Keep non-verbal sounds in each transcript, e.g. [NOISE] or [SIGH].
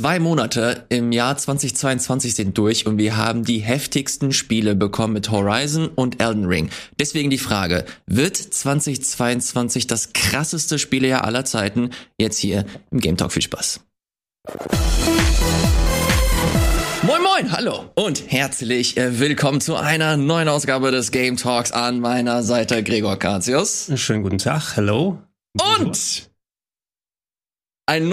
zwei Monate im Jahr 2022 sind durch und wir haben die heftigsten Spiele bekommen mit Horizon und Elden Ring. Deswegen die Frage, wird 2022 das krasseste Spielejahr aller Zeiten? Jetzt hier im Game Talk. Viel Spaß. Moin Moin, hallo und herzlich äh, willkommen zu einer neuen Ausgabe des Game Talks an meiner Seite Gregor Katius. Schönen guten Tag, hello. Und ein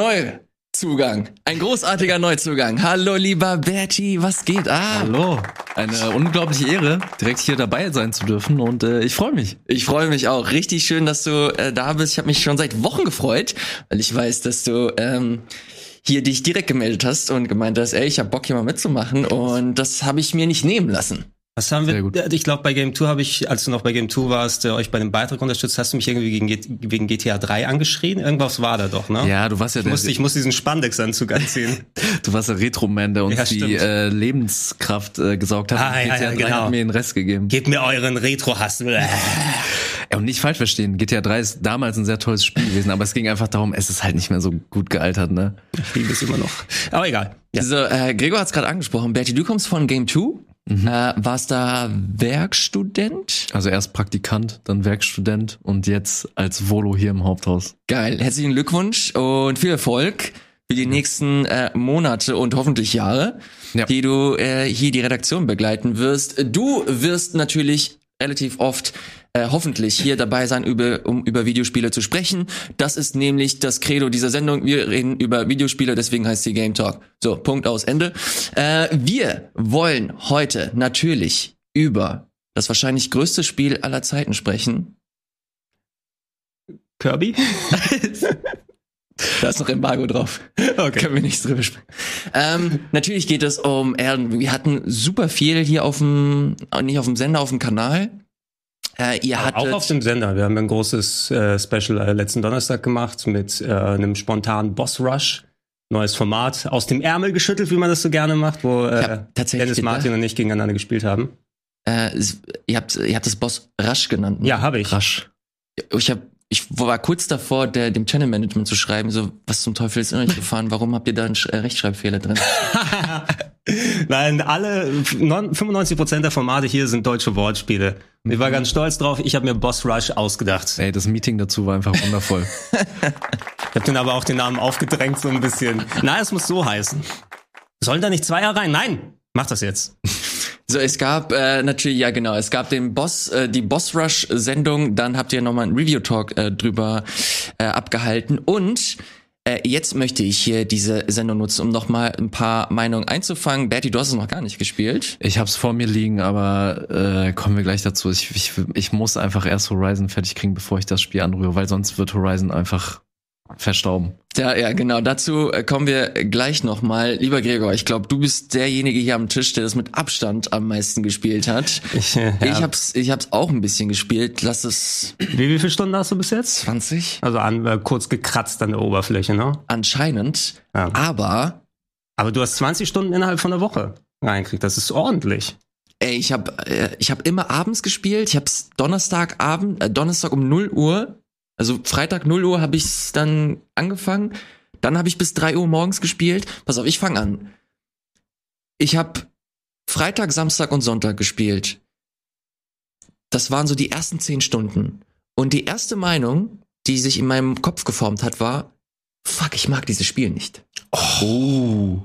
Neuzugang, ein großartiger Neuzugang. Hallo lieber Bertie, was geht ab? Hallo, eine unglaubliche Ehre, direkt hier dabei sein zu dürfen und äh, ich freue mich. Ich freue mich auch. Richtig schön, dass du äh, da bist. Ich habe mich schon seit Wochen gefreut, weil ich weiß, dass du ähm, hier dich direkt gemeldet hast und gemeint hast, ey, ich habe Bock hier mal mitzumachen und das habe ich mir nicht nehmen lassen. Was haben wir? Ich glaube, bei Game 2 habe ich, als du noch bei Game 2 warst, äh, euch bei dem Beitrag unterstützt, hast du mich irgendwie gegen, wegen GTA 3 angeschrien. Irgendwas war da doch, ne? Ja, du warst ja ich der. Muss, ich muss diesen Spandex-Anzug anziehen. [LAUGHS] du warst der Retro-Man, der uns ja, die äh, Lebenskraft äh, gesaugt hat. Ah, GTA ja, 3 genau. hat mir den Rest gegeben. Gebt mir euren Retro-Hass. Ja, und nicht falsch verstehen, GTA 3 ist damals ein sehr tolles Spiel gewesen, aber es ging einfach darum, es ist halt nicht mehr so gut gealtert, ne? Ich liebe es immer noch. Aber egal. Ja. So, äh, Gregor hat es gerade angesprochen. Bertie, du kommst von Game 2. Mhm. Äh, warst da Werkstudent? Also erst Praktikant, dann Werkstudent und jetzt als Volo hier im Haupthaus. Geil, herzlichen Glückwunsch und viel Erfolg für die nächsten äh, Monate und hoffentlich Jahre, ja. die du äh, hier die Redaktion begleiten wirst. Du wirst natürlich relativ oft äh, hoffentlich hier dabei sein, über, um über Videospiele zu sprechen. Das ist nämlich das Credo dieser Sendung. Wir reden über Videospiele, deswegen heißt sie Game Talk. So, Punkt aus Ende. Äh, wir wollen heute natürlich über das wahrscheinlich größte Spiel aller Zeiten sprechen. Kirby? [LAUGHS] Da ist noch Embargo drauf. Okay. Können wir nichts drüber sprechen. Ähm, natürlich geht es um Erden. Wir hatten super viel hier auf dem, nicht auf dem Sender, auf dem Kanal. Äh, ihr hattet auch auf dem Sender. Wir haben ein großes äh, Special äh, letzten Donnerstag gemacht mit äh, einem spontanen Boss Rush. Neues Format aus dem Ärmel geschüttelt, wie man das so gerne macht, wo äh, Dennis Martin und ich gegeneinander gespielt haben. Äh, ihr habt ihr habt das Boss Rush genannt. Ne? Ja, habe ich. Rush. Ich habe ich war kurz davor, der, dem Channel Management zu schreiben, so, was zum Teufel ist in euch [LAUGHS] gefahren? Warum habt ihr da einen äh, Rechtschreibfehler drin? [LAUGHS] Nein, alle 95 Prozent der Formate hier sind deutsche Wortspiele. Ich war ganz stolz drauf. Ich habe mir Boss Rush ausgedacht. Ey, das Meeting dazu war einfach wundervoll. [LAUGHS] ich habe den aber auch den Namen aufgedrängt so ein bisschen. Nein, es muss so heißen. Sollen da nicht Zweier rein? Nein, mach das jetzt. [LAUGHS] So, es gab äh, natürlich, ja genau, es gab den Boss, äh, die Boss Rush Sendung, dann habt ihr nochmal einen Review Talk äh, drüber äh, abgehalten und äh, jetzt möchte ich hier diese Sendung nutzen, um nochmal ein paar Meinungen einzufangen. Bertie, du hast es noch gar nicht gespielt. Ich hab's vor mir liegen, aber äh, kommen wir gleich dazu. Ich, ich, ich muss einfach erst Horizon fertig kriegen, bevor ich das Spiel anrühre, weil sonst wird Horizon einfach verstauben. Ja, ja, genau. Dazu äh, kommen wir gleich nochmal. Lieber Gregor, ich glaube, du bist derjenige hier am Tisch, der das mit Abstand am meisten gespielt hat. Ich, ja. ich hab's, ich hab's auch ein bisschen gespielt. Lass es. Wie, wie viele Stunden hast du bis jetzt? 20. Also an, äh, kurz gekratzt an der Oberfläche, ne? Anscheinend. Ja. Aber. Aber du hast 20 Stunden innerhalb von der Woche reinkriegt. Das ist ordentlich. Ey, ich hab, äh, ich hab immer abends gespielt. Ich hab's Donnerstagabend, äh, Donnerstag um 0 Uhr also Freitag 0 Uhr habe ich dann angefangen. Dann habe ich bis 3 Uhr morgens gespielt. Pass auf, ich fange an. Ich habe Freitag, Samstag und Sonntag gespielt. Das waren so die ersten 10 Stunden. Und die erste Meinung, die sich in meinem Kopf geformt hat, war, fuck, ich mag dieses Spiel nicht. Oh.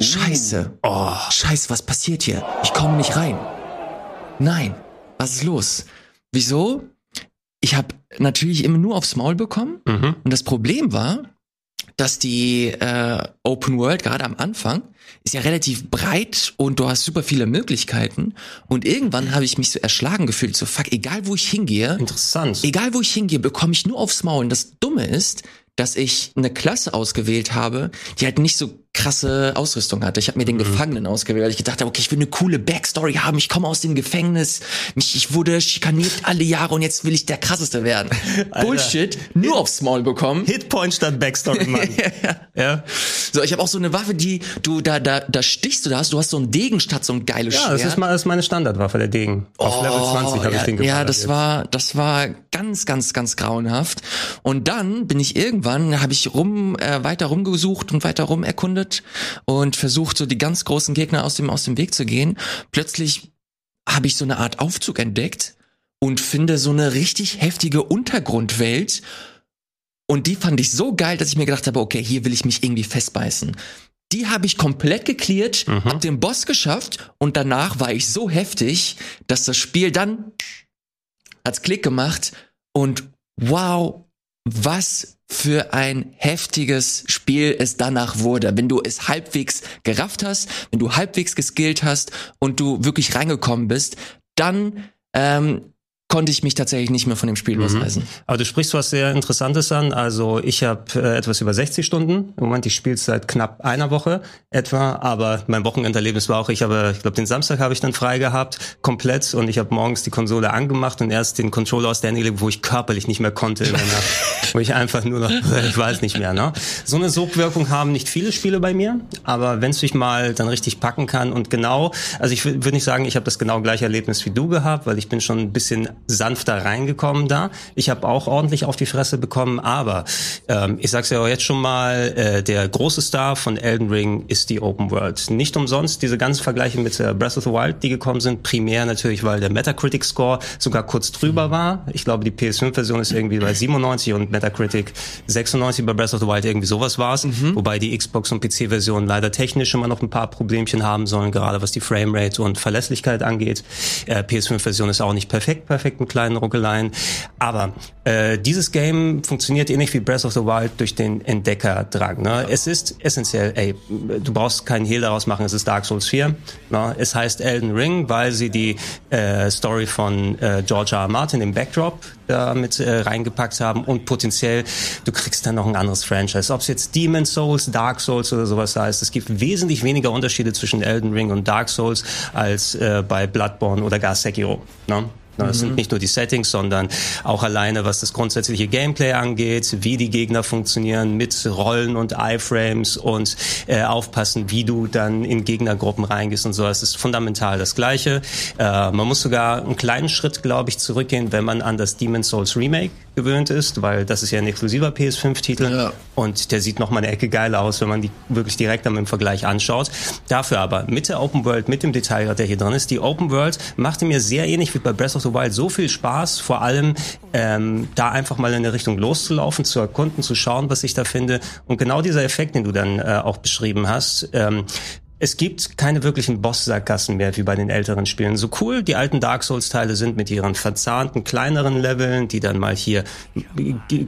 Scheiße. Oh. Scheiße, was passiert hier? Ich komme nicht rein. Nein, was ist los? Wieso? Ich habe natürlich immer nur aufs Maul bekommen. Mhm. Und das Problem war, dass die äh, Open World gerade am Anfang ist ja relativ breit und du hast super viele Möglichkeiten. Und irgendwann habe ich mich so erschlagen gefühlt, so fuck, egal wo ich hingehe, interessant, egal wo ich hingehe, bekomme ich nur aufs Maul. Und das Dumme ist, dass ich eine Klasse ausgewählt habe, die halt nicht so krasse Ausrüstung hatte. Ich habe mir den mhm. Gefangenen ausgewählt, weil ich gedacht habe, okay, ich will eine coole Backstory haben. Ich komme aus dem Gefängnis, mich, ich wurde schikaniert alle Jahre und jetzt will ich der krasseste werden. [LAUGHS] Alter. Bullshit, nur Hit, aufs Maul bekommen. Hitpoint statt Backstory, Mann. [LAUGHS] ja. ja. So, ich habe auch so eine Waffe, die du da da da stichst du da hast, du hast so einen Degen statt so ein geiles ja, Schwert. Ja, das ist mal das ist meine Standardwaffe, der Degen. Auf oh, Level 20 habe ja, ich den geballert. Ja, das jetzt. war das war ganz ganz ganz grauenhaft. Und dann bin ich irgendwann habe ich rum äh, weiter rumgesucht und weiter rum erkundet und versucht so die ganz großen Gegner aus dem aus dem Weg zu gehen. Plötzlich habe ich so eine Art Aufzug entdeckt und finde so eine richtig heftige Untergrundwelt. Und die fand ich so geil, dass ich mir gedacht habe, okay, hier will ich mich irgendwie festbeißen. Die habe ich komplett geklärt, mhm. hab den Boss geschafft und danach war ich so heftig, dass das Spiel dann hat's Klick gemacht und wow, was für ein heftiges Spiel es danach wurde. Wenn du es halbwegs gerafft hast, wenn du halbwegs geskillt hast und du wirklich reingekommen bist, dann ähm, konnte ich mich tatsächlich nicht mehr von dem Spiel mhm. losreißen. Aber du sprichst was sehr Interessantes an. Also ich habe äh, etwas über 60 Stunden. Im Moment, ich spiele seit knapp einer Woche etwa. Aber mein Wochenenderlebnis war auch, ich habe, ich glaube, den Samstag habe ich dann frei gehabt, komplett. Und ich habe morgens die Konsole angemacht und erst den Controller aus der Hände gelegt, wo ich körperlich nicht mehr konnte [LAUGHS] wo ich einfach nur noch, [LAUGHS] ich weiß nicht mehr. Ne? So eine Sogwirkung haben nicht viele Spiele bei mir. Aber wenn es sich mal dann richtig packen kann und genau, also ich würde nicht sagen, ich habe das genau gleiche Erlebnis wie du gehabt, weil ich bin schon ein bisschen sanfter reingekommen da. Ich habe auch ordentlich auf die Fresse bekommen, aber ähm, ich sag's ja auch jetzt schon mal, äh, der große Star von Elden Ring ist die Open World. Nicht umsonst diese ganzen Vergleiche mit äh, Breath of the Wild, die gekommen sind, primär natürlich, weil der Metacritic Score sogar kurz drüber war. Ich glaube, die PS5-Version ist irgendwie bei 97 und Metacritic 96 bei Breath of the Wild, irgendwie sowas war's. Mhm. Wobei die Xbox und PC-Version leider technisch immer noch ein paar Problemchen haben sollen, gerade was die Framerate und Verlässlichkeit angeht. Äh, PS5-Version ist auch nicht perfekt, perfekt perfekten kleinen Ruckeleien. Aber äh, dieses Game funktioniert ähnlich wie Breath of the Wild durch den Entdeckerdrang. Ne? Es ist essentiell, ey, du brauchst keinen Hehl daraus machen, es ist Dark Souls 4. Ne? Es heißt Elden Ring, weil sie die äh, Story von äh, George R. R. Martin im Backdrop da mit äh, reingepackt haben und potenziell, du kriegst dann noch ein anderes Franchise. Ob es jetzt Demon Souls, Dark Souls oder sowas heißt, es gibt wesentlich weniger Unterschiede zwischen Elden Ring und Dark Souls als äh, bei Bloodborne oder gar Sekiro. Ne? Das mhm. sind nicht nur die Settings, sondern auch alleine, was das grundsätzliche Gameplay angeht, wie die Gegner funktionieren mit Rollen und Iframes und äh, aufpassen, wie du dann in Gegnergruppen reingehst und so. Es ist fundamental das Gleiche. Äh, man muss sogar einen kleinen Schritt, glaube ich, zurückgehen, wenn man an das Demon's Souls Remake gewöhnt ist, weil das ist ja ein exklusiver PS5-Titel ja. und der sieht noch mal eine Ecke geiler aus, wenn man die wirklich direkt am im Vergleich anschaut. Dafür aber mit der Open World, mit dem Detailgrad, der hier drin ist, die Open World machte mir sehr ähnlich wie bei Breath of the Wild so viel Spaß, vor allem ähm, da einfach mal in eine Richtung loszulaufen, zu erkunden, zu schauen, was ich da finde. Und genau dieser Effekt, den du dann äh, auch beschrieben hast, ähm, es gibt keine wirklichen Boss-Sackgassen mehr wie bei den älteren Spielen. So cool die alten Dark Souls-Teile sind mit ihren verzahnten, kleineren Leveln, die dann mal hier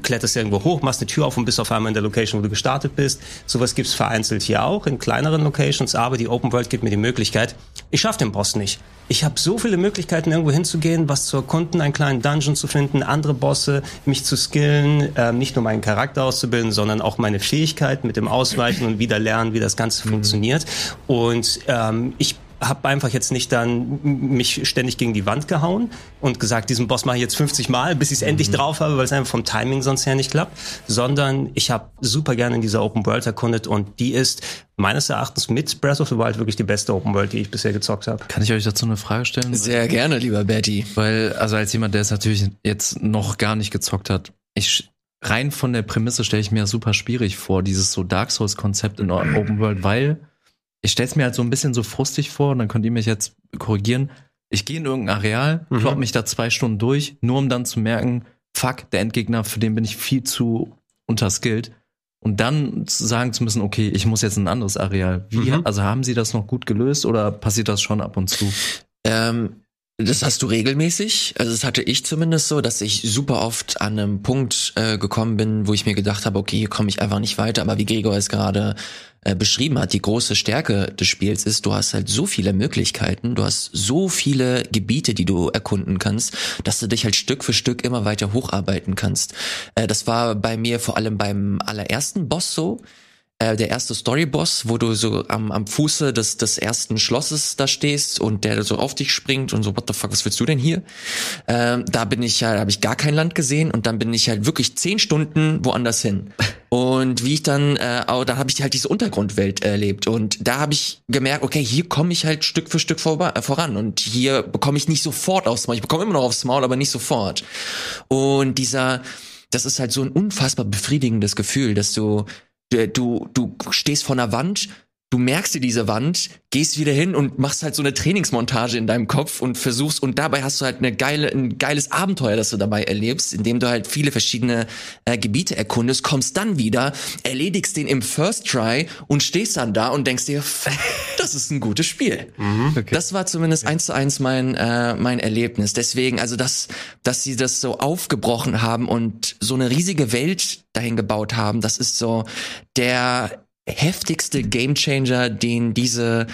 kletterst irgendwo hoch, machst eine Tür auf und bist auf einmal in der Location, wo du gestartet bist. Sowas gibt's vereinzelt hier auch in kleineren Locations, aber die Open World gibt mir die Möglichkeit, ich schaff den Boss nicht. Ich habe so viele Möglichkeiten, irgendwo hinzugehen, was zu erkunden, einen kleinen Dungeon zu finden, andere Bosse, mich zu skillen, äh, nicht nur meinen Charakter auszubilden, sondern auch meine Fähigkeiten mit dem Ausweichen und wieder lernen, wie das Ganze mhm. funktioniert. Und ähm, ich habe einfach jetzt nicht dann mich ständig gegen die Wand gehauen und gesagt, diesen Boss mache ich jetzt 50 Mal, bis ich es mhm. endlich drauf habe, weil es einfach vom Timing sonst her nicht klappt, sondern ich habe super gerne in dieser Open World erkundet und die ist meines Erachtens mit Breath of the Wild wirklich die beste Open World, die ich bisher gezockt habe. Kann ich euch dazu eine Frage stellen? Sehr gerne, lieber Betty. Weil, also als jemand, der es natürlich jetzt noch gar nicht gezockt hat, ich rein von der Prämisse stelle ich mir super schwierig vor, dieses so Dark Souls Konzept in Open World, weil ich stelle es mir halt so ein bisschen so frustig vor, und dann könnt ihr mich jetzt korrigieren. Ich gehe in irgendein Areal, mhm. klopp mich da zwei Stunden durch, nur um dann zu merken, fuck, der Endgegner, für den bin ich viel zu unterskillt. Und dann zu sagen zu müssen, okay, ich muss jetzt in ein anderes Areal. Wie, mhm. also haben Sie das noch gut gelöst oder passiert das schon ab und zu? Ähm, das hast du regelmäßig. Also das hatte ich zumindest so, dass ich super oft an einem Punkt äh, gekommen bin, wo ich mir gedacht habe, okay, hier komme ich einfach nicht weiter. Aber wie Gregor es gerade äh, beschrieben hat, die große Stärke des Spiels ist, du hast halt so viele Möglichkeiten, du hast so viele Gebiete, die du erkunden kannst, dass du dich halt Stück für Stück immer weiter hocharbeiten kannst. Äh, das war bei mir vor allem beim allerersten Boss so äh, der erste Storyboss, wo du so am, am Fuße des, des ersten Schlosses da stehst und der so auf dich springt und so, what the fuck, was willst du denn hier? Ähm, da bin ich halt, habe ich gar kein Land gesehen und dann bin ich halt wirklich zehn Stunden woanders hin. [LAUGHS] Und wie ich dann, äh, auch, da habe ich halt diese Untergrundwelt erlebt und da habe ich gemerkt, okay, hier komme ich halt Stück für Stück vor, äh, voran und hier bekomme ich nicht sofort aufs Maul. Ich bekomme immer noch aufs Maul, aber nicht sofort. Und dieser, das ist halt so ein unfassbar befriedigendes Gefühl, dass du du, du stehst vor einer Wand, du merkst dir diese Wand, gehst wieder hin und machst halt so eine Trainingsmontage in deinem Kopf und versuchst und dabei hast du halt eine geile, ein geiles Abenteuer, das du dabei erlebst, indem du halt viele verschiedene äh, Gebiete erkundest, kommst dann wieder, erledigst den im First Try und stehst dann da und denkst dir, das ist ein gutes Spiel. Mhm, okay. Das war zumindest eins zu eins mein äh, mein Erlebnis. Deswegen, also dass dass sie das so aufgebrochen haben und so eine riesige Welt dahin gebaut haben, das ist so der heftigste Gamechanger, den diese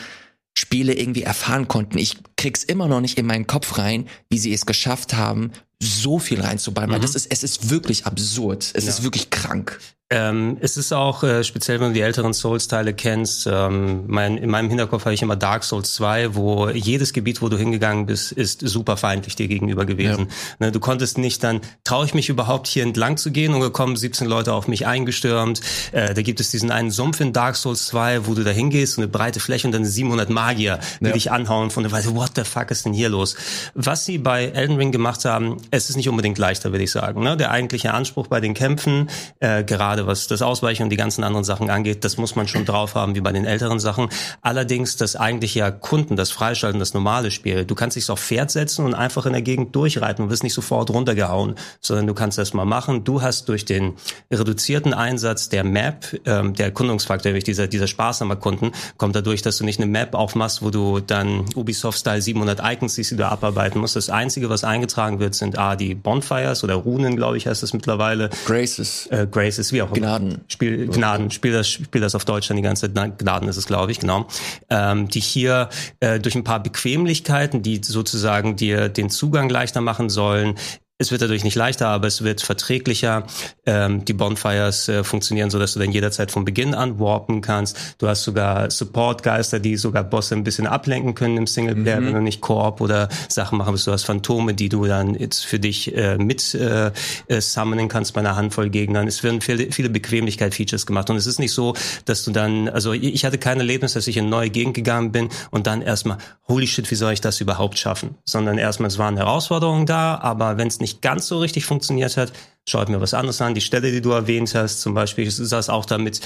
Spiele irgendwie erfahren konnten. Ich krieg's immer noch nicht in meinen Kopf rein, wie sie es geschafft haben, so viel reinzubauen. Mhm. das ist, es ist wirklich absurd. Es ja. ist wirklich krank. Ähm, es ist auch, äh, speziell wenn du die älteren Souls-Teile kennst, ähm, mein, in meinem Hinterkopf habe ich immer Dark Souls 2, wo jedes Gebiet, wo du hingegangen bist, ist super feindlich dir gegenüber gewesen. Ja. Ne, du konntest nicht dann, traue ich mich überhaupt hier entlang zu gehen und gekommen 17 Leute auf mich eingestürmt. Äh, da gibt es diesen einen Sumpf in Dark Souls 2, wo du da hingehst, eine breite Fläche und dann 700 Magier, die ja. dich anhauen von der Weise, what the fuck ist denn hier los? Was sie bei Elden Ring gemacht haben, es ist nicht unbedingt leichter, würde ich sagen. Ne? Der eigentliche Anspruch bei den Kämpfen, äh, gerade gerade was das Ausweichen und die ganzen anderen Sachen angeht, das muss man schon drauf haben, wie bei den älteren Sachen. Allerdings das eigentliche ja Kunden, das Freischalten, das normale Spiel. Du kannst dich auf Pferd setzen und einfach in der Gegend durchreiten und wirst nicht sofort runtergehauen, sondern du kannst das mal machen. Du hast durch den reduzierten Einsatz der Map, ähm, der Erkundungsfaktor, nämlich dieser, dieser Spaß am Erkunden, kommt dadurch, dass du nicht eine Map aufmachst, wo du dann Ubisoft-Style 700 Icons siehst, die du abarbeiten musst. Das Einzige, was eingetragen wird, sind A, die Bonfires oder Runen, glaube ich, heißt es mittlerweile. Graces. Äh, Graces, wie auch Gnaden. Spiel, Gnaden, spiel das, spiel das auf Deutsch dann die ganze Zeit. Gnaden ist es, glaube ich, genau. Ähm, die hier äh, durch ein paar Bequemlichkeiten, die sozusagen dir den Zugang leichter machen sollen, es wird dadurch nicht leichter, aber es wird verträglicher. Ähm, die Bonfires äh, funktionieren so, dass du dann jederzeit von Beginn an warpen kannst. Du hast sogar Support-Geister, die sogar Bosse ein bisschen ablenken können im Singleplayer, mhm. wenn du nicht Koop oder Sachen machen willst. Du hast Phantome, die du dann jetzt für dich äh, mit äh, äh, summonen kannst bei einer Handvoll Gegnern. Es werden viele, viele Bequemlichkeit-Features gemacht. Und es ist nicht so, dass du dann, also ich hatte kein Erlebnis, dass ich in eine neue Gegend gegangen bin und dann erstmal, holy shit, wie soll ich das überhaupt schaffen? Sondern erstmal, es waren Herausforderungen da, aber wenn es nicht ganz so richtig funktioniert hat, schaut mir was anderes an. Die Stelle, die du erwähnt hast, zum Beispiel, ist das auch damit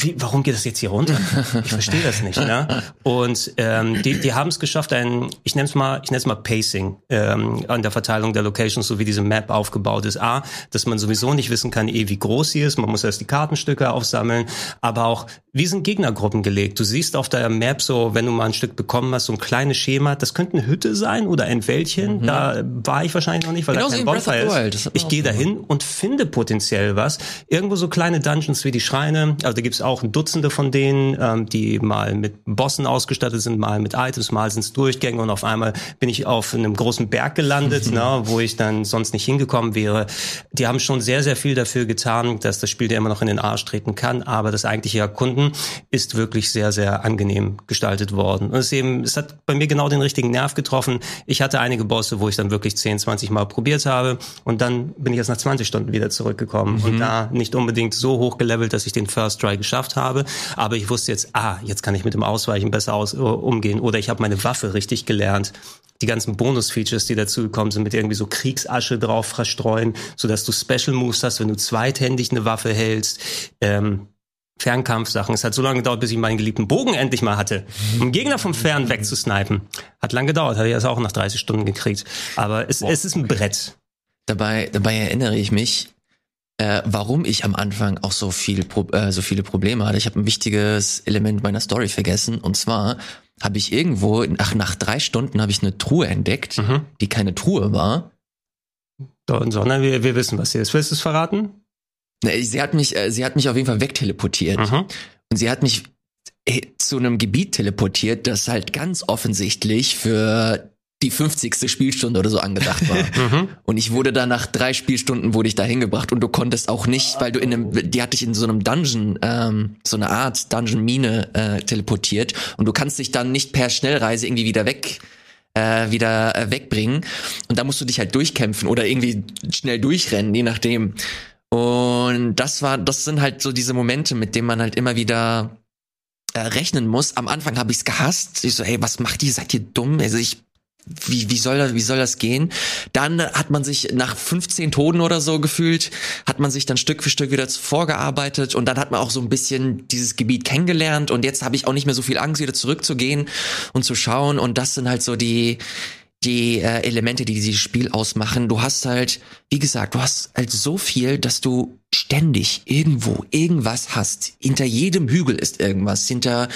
wie, warum geht das jetzt hier runter? Ich verstehe das nicht. Ne? Und ähm, die, die haben es geschafft, ein, ich nenne es mal, ich nenne es mal Pacing ähm, an der Verteilung der Locations, so wie diese Map aufgebaut ist. A, dass man sowieso nicht wissen kann, eh, wie groß sie ist. Man muss erst die Kartenstücke aufsammeln, aber auch wie sind Gegnergruppen gelegt? Du siehst auf der Map so, wenn du mal ein Stück bekommen hast, so ein kleines Schema. Das könnte eine Hütte sein oder ein Wäldchen. Mhm. Da war ich wahrscheinlich noch nicht, weil genau da kein Bonfire ist. Ich gehe dahin und finde potenziell was. Irgendwo so kleine Dungeons wie die Schreine. Also da gibt's auch Dutzende von denen, ähm, die mal mit Bossen ausgestattet sind, mal mit Items, mal sind es Durchgänge und auf einmal bin ich auf einem großen Berg gelandet, ne, wo ich dann sonst nicht hingekommen wäre. Die haben schon sehr, sehr viel dafür getan, dass das Spiel dir immer noch in den Arsch treten kann, aber das eigentliche Erkunden ist wirklich sehr, sehr angenehm gestaltet worden. Und es eben, es hat bei mir genau den richtigen Nerv getroffen. Ich hatte einige Bosse, wo ich dann wirklich 10, 20 Mal probiert habe und dann bin ich erst nach 20 Stunden wieder zurückgekommen mhm. und da nicht unbedingt so hoch gelevelt, dass ich den First Try geschafft geschafft habe, aber ich wusste jetzt, ah, jetzt kann ich mit dem Ausweichen besser aus, uh, umgehen oder ich habe meine Waffe richtig gelernt. Die ganzen Bonus-Features, die dazu gekommen sind, mit irgendwie so Kriegsasche drauf verstreuen, sodass du Special Moves hast, wenn du zweithändig eine Waffe hältst. Ähm, Fernkampfsachen. Es hat so lange gedauert, bis ich meinen geliebten Bogen endlich mal hatte, um Gegner vom Fern wegzusnipen. Hat lang gedauert, hatte ich das auch nach 30 Stunden gekriegt. Aber es, es ist ein Brett. Dabei, dabei erinnere ich mich, äh, warum ich am Anfang auch so viel äh, so viele Probleme hatte. Ich habe ein wichtiges Element meiner Story vergessen und zwar habe ich irgendwo nach nach drei Stunden habe ich eine Truhe entdeckt, mhm. die keine Truhe war. Sondern wir, wir wissen, was sie ist. Willst du es verraten? Sie hat mich, äh, sie hat mich auf jeden Fall wegteleportiert. Mhm. Und sie hat mich äh, zu einem Gebiet teleportiert, das halt ganz offensichtlich für die 50. Spielstunde oder so angedacht war. [LAUGHS] Mhm. Und ich wurde da nach drei Spielstunden wurde ich da hingebracht und du konntest auch nicht, weil du in einem, die hatte ich in so einem Dungeon, ähm, so eine Art Dungeon-Mine äh, teleportiert und du kannst dich dann nicht per Schnellreise irgendwie wieder weg äh, wieder äh, wegbringen. Und da musst du dich halt durchkämpfen oder irgendwie schnell durchrennen, je nachdem. Und das war, das sind halt so diese Momente, mit denen man halt immer wieder äh, rechnen muss. Am Anfang habe ich es gehasst. Ich so, ey, was macht ihr? Seid ihr dumm? Also ich wie, wie soll das, wie soll das gehen? Dann hat man sich nach 15 Toten oder so gefühlt, hat man sich dann Stück für Stück wieder vorgearbeitet und dann hat man auch so ein bisschen dieses Gebiet kennengelernt und jetzt habe ich auch nicht mehr so viel Angst, wieder zurückzugehen und zu schauen und das sind halt so die, die äh, Elemente, die dieses Spiel ausmachen. Du hast halt, wie gesagt, du hast halt so viel, dass du ständig irgendwo irgendwas hast. Hinter jedem Hügel ist irgendwas. Hinter,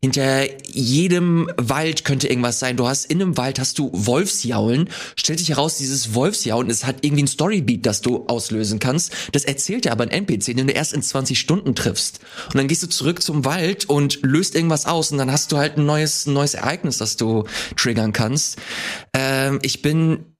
hinter jedem Wald könnte irgendwas sein. Du hast in einem Wald hast du Wolfsjaulen. Stellt sich heraus, dieses Wolfsjaulen, es hat irgendwie ein Storybeat, das du auslösen kannst. Das erzählt dir aber ein NPC, den du erst in 20 Stunden triffst. Und dann gehst du zurück zum Wald und löst irgendwas aus und dann hast du halt ein neues, neues Ereignis, das du triggern kannst. Ähm, ich bin,